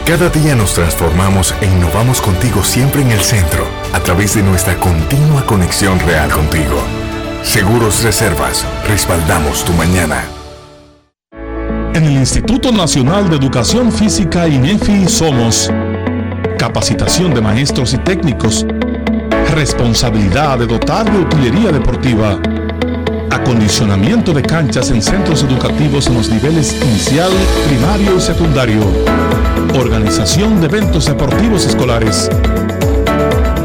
Cada día nos transformamos e innovamos contigo siempre en el centro, a través de nuestra continua conexión real contigo. Seguros Reservas, respaldamos tu mañana. En el Instituto Nacional de Educación Física INEFI somos capacitación de maestros y técnicos, responsabilidad de dotar de utilería deportiva, acondicionamiento de canchas en centros educativos en los niveles inicial, primario y secundario, organización de eventos deportivos escolares.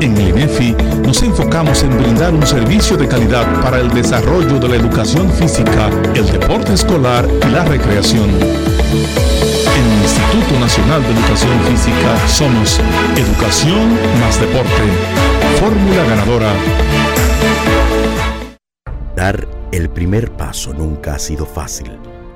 En el INEFI nos enfocamos en brindar un servicio de calidad para el desarrollo de la educación física, el deporte escolar y la recreación. En el Instituto Nacional de Educación Física somos Educación más Deporte. Fórmula ganadora. Dar el primer paso nunca ha sido fácil,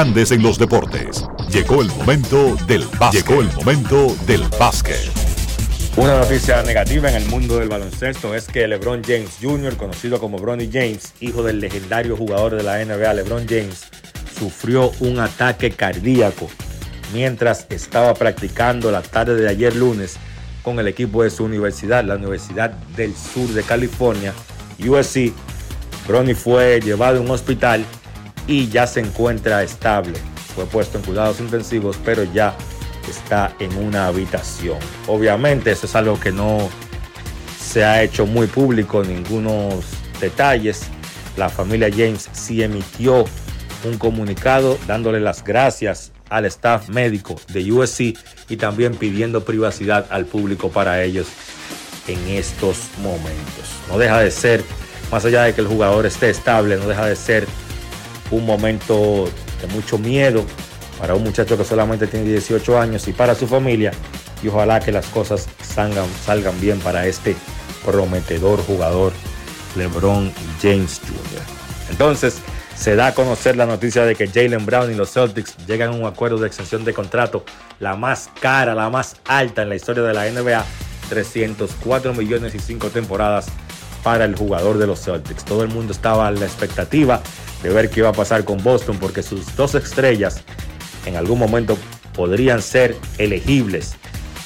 En los Deportes, llegó el momento del básquet. Llegó el momento del básquet. Una noticia negativa en el mundo del baloncesto es que LeBron James Jr., conocido como Bronny James, hijo del legendario jugador de la NBA LeBron James, sufrió un ataque cardíaco mientras estaba practicando la tarde de ayer lunes con el equipo de su universidad, la Universidad del Sur de California, USC. Bronny fue llevado a un hospital y ya se encuentra estable. Fue puesto en cuidados intensivos, pero ya está en una habitación. Obviamente eso es algo que no se ha hecho muy público, ningunos detalles. La familia James sí emitió un comunicado dándole las gracias al staff médico de USC y también pidiendo privacidad al público para ellos en estos momentos. No deja de ser, más allá de que el jugador esté estable, no deja de ser un momento de mucho miedo para un muchacho que solamente tiene 18 años y para su familia. Y ojalá que las cosas salgan, salgan bien para este prometedor jugador LeBron James Jr. Entonces, se da a conocer la noticia de que Jalen Brown y los Celtics llegan a un acuerdo de extensión de contrato, la más cara, la más alta en la historia de la NBA, 304 millones y 5 temporadas para el jugador de los Celtics. Todo el mundo estaba a la expectativa de ver qué iba a pasar con Boston porque sus dos estrellas en algún momento podrían ser elegibles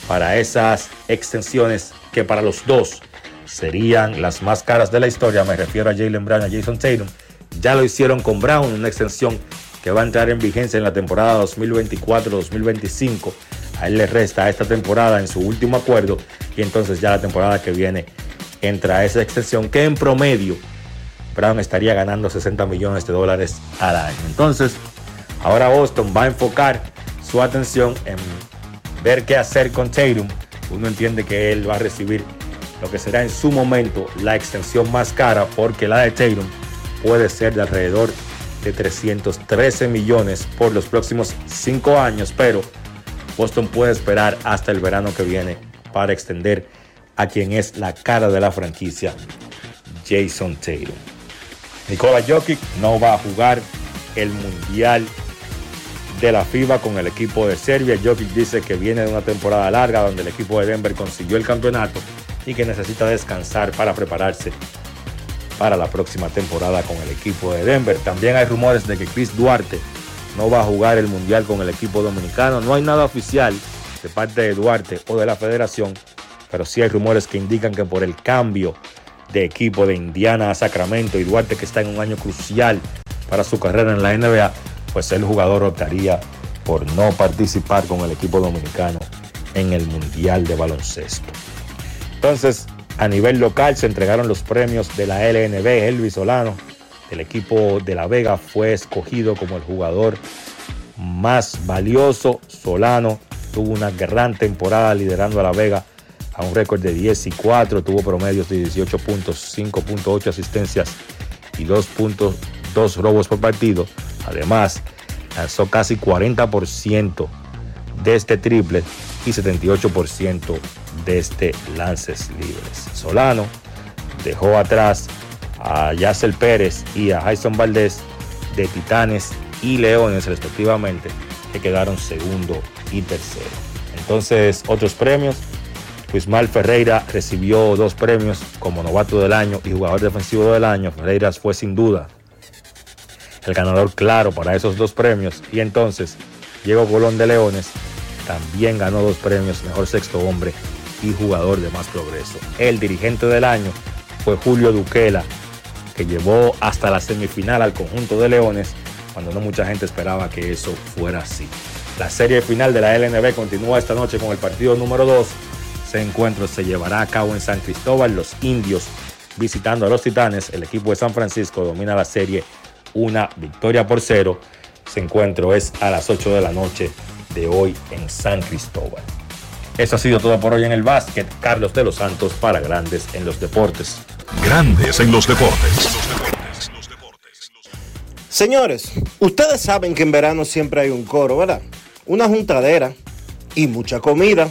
para esas extensiones que para los dos serían las más caras de la historia. Me refiero a Jalen Brown y a Jason Tatum. Ya lo hicieron con Brown, una extensión que va a entrar en vigencia en la temporada 2024-2025. A él le resta esta temporada en su último acuerdo y entonces ya la temporada que viene entra esa extensión que en promedio Brown estaría ganando 60 millones de dólares al año. Entonces, ahora Boston va a enfocar su atención en ver qué hacer con Tatum. Uno entiende que él va a recibir lo que será en su momento la extensión más cara porque la de Tatum puede ser de alrededor de 313 millones por los próximos 5 años, pero Boston puede esperar hasta el verano que viene para extender a quien es la cara de la franquicia, Jason Taylor. Nikola Jokic no va a jugar el Mundial de la FIBA con el equipo de Serbia. Jokic dice que viene de una temporada larga donde el equipo de Denver consiguió el campeonato y que necesita descansar para prepararse para la próxima temporada con el equipo de Denver. También hay rumores de que Chris Duarte no va a jugar el Mundial con el equipo dominicano. No hay nada oficial de parte de Duarte o de la federación, pero sí hay rumores que indican que por el cambio de equipo de Indiana a Sacramento y Duarte que está en un año crucial para su carrera en la NBA, pues el jugador optaría por no participar con el equipo dominicano en el Mundial de Baloncesto. Entonces, a nivel local se entregaron los premios de la LNB. Elvis Solano, del equipo de La Vega, fue escogido como el jugador más valioso. Solano tuvo una gran temporada liderando a La Vega un récord de 10 y 4. Tuvo promedios de 18 puntos, 5.8 asistencias y 2.2 robos por partido. Además, lanzó casi 40% de este triple y 78% de este lances libres. Solano dejó atrás a Yacel Pérez y a Jason Valdés de Titanes y Leones respectivamente, que quedaron segundo y tercero. Entonces, otros premios. Mal Ferreira recibió dos premios como novato del año y jugador defensivo del año. Ferreira fue sin duda el ganador claro para esos dos premios. Y entonces, Diego Colón de Leones también ganó dos premios, mejor sexto hombre y jugador de más progreso. El dirigente del año fue Julio Duquela, que llevó hasta la semifinal al conjunto de Leones, cuando no mucha gente esperaba que eso fuera así. La serie final de la LNB continúa esta noche con el partido número 2. Ese encuentro se llevará a cabo en San Cristóbal. Los indios visitando a los Titanes. El equipo de San Francisco domina la serie una victoria por cero. Ese encuentro es a las 8 de la noche de hoy en San Cristóbal. Eso ha sido todo por hoy en el básquet. Carlos de los Santos para Grandes en los Deportes. Grandes en los Deportes. Señores, ustedes saben que en verano siempre hay un coro, ¿verdad? Una juntadera y mucha comida.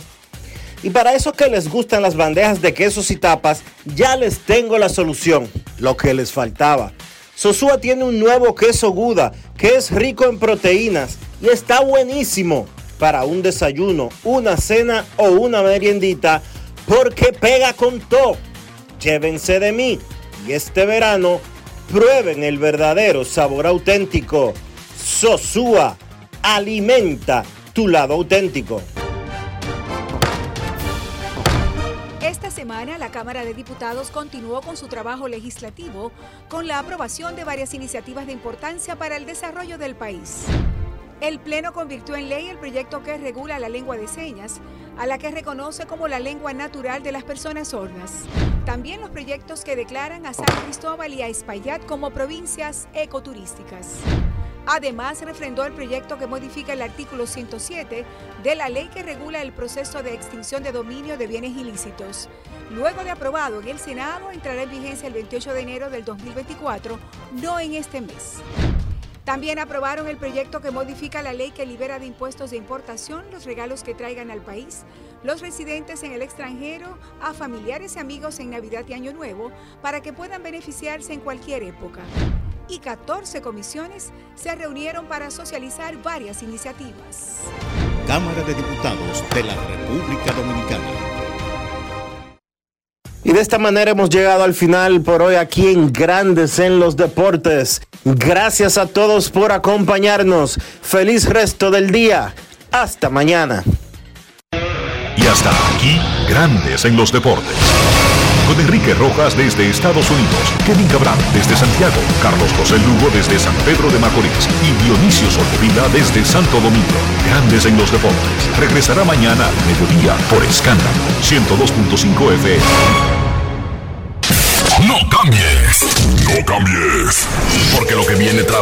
Y para esos que les gustan las bandejas de quesos y tapas, ya les tengo la solución, lo que les faltaba. Sosúa tiene un nuevo queso Guda que es rico en proteínas y está buenísimo para un desayuno, una cena o una meriendita porque pega con todo. Llévense de mí y este verano prueben el verdadero sabor auténtico. Sosúa alimenta tu lado auténtico. La Cámara de Diputados continuó con su trabajo legislativo con la aprobación de varias iniciativas de importancia para el desarrollo del país. El Pleno convirtió en ley el proyecto que regula la lengua de señas, a la que reconoce como la lengua natural de las personas sordas. También los proyectos que declaran a San Cristóbal y a Espaillat como provincias ecoturísticas. Además, refrendó el proyecto que modifica el artículo 107 de la ley que regula el proceso de extinción de dominio de bienes ilícitos. Luego de aprobado en el Senado, entrará en vigencia el 28 de enero del 2024, no en este mes. También aprobaron el proyecto que modifica la ley que libera de impuestos de importación los regalos que traigan al país los residentes en el extranjero a familiares y amigos en Navidad y Año Nuevo para que puedan beneficiarse en cualquier época. Y 14 comisiones se reunieron para socializar varias iniciativas. Cámara de Diputados de la República Dominicana. Y de esta manera hemos llegado al final por hoy aquí en Grandes en los Deportes. Gracias a todos por acompañarnos. Feliz resto del día. Hasta mañana. Y hasta aquí, Grandes en los Deportes. Enrique Rojas desde Estados Unidos, Kevin Cabral desde Santiago, Carlos José Lugo desde San Pedro de Macorís y Dionisio Solterida desde Santo Domingo. Grandes en los Deportes. Regresará mañana al mediodía por Escándalo 102.5 FM. No cambies, no cambies, porque lo que viene tras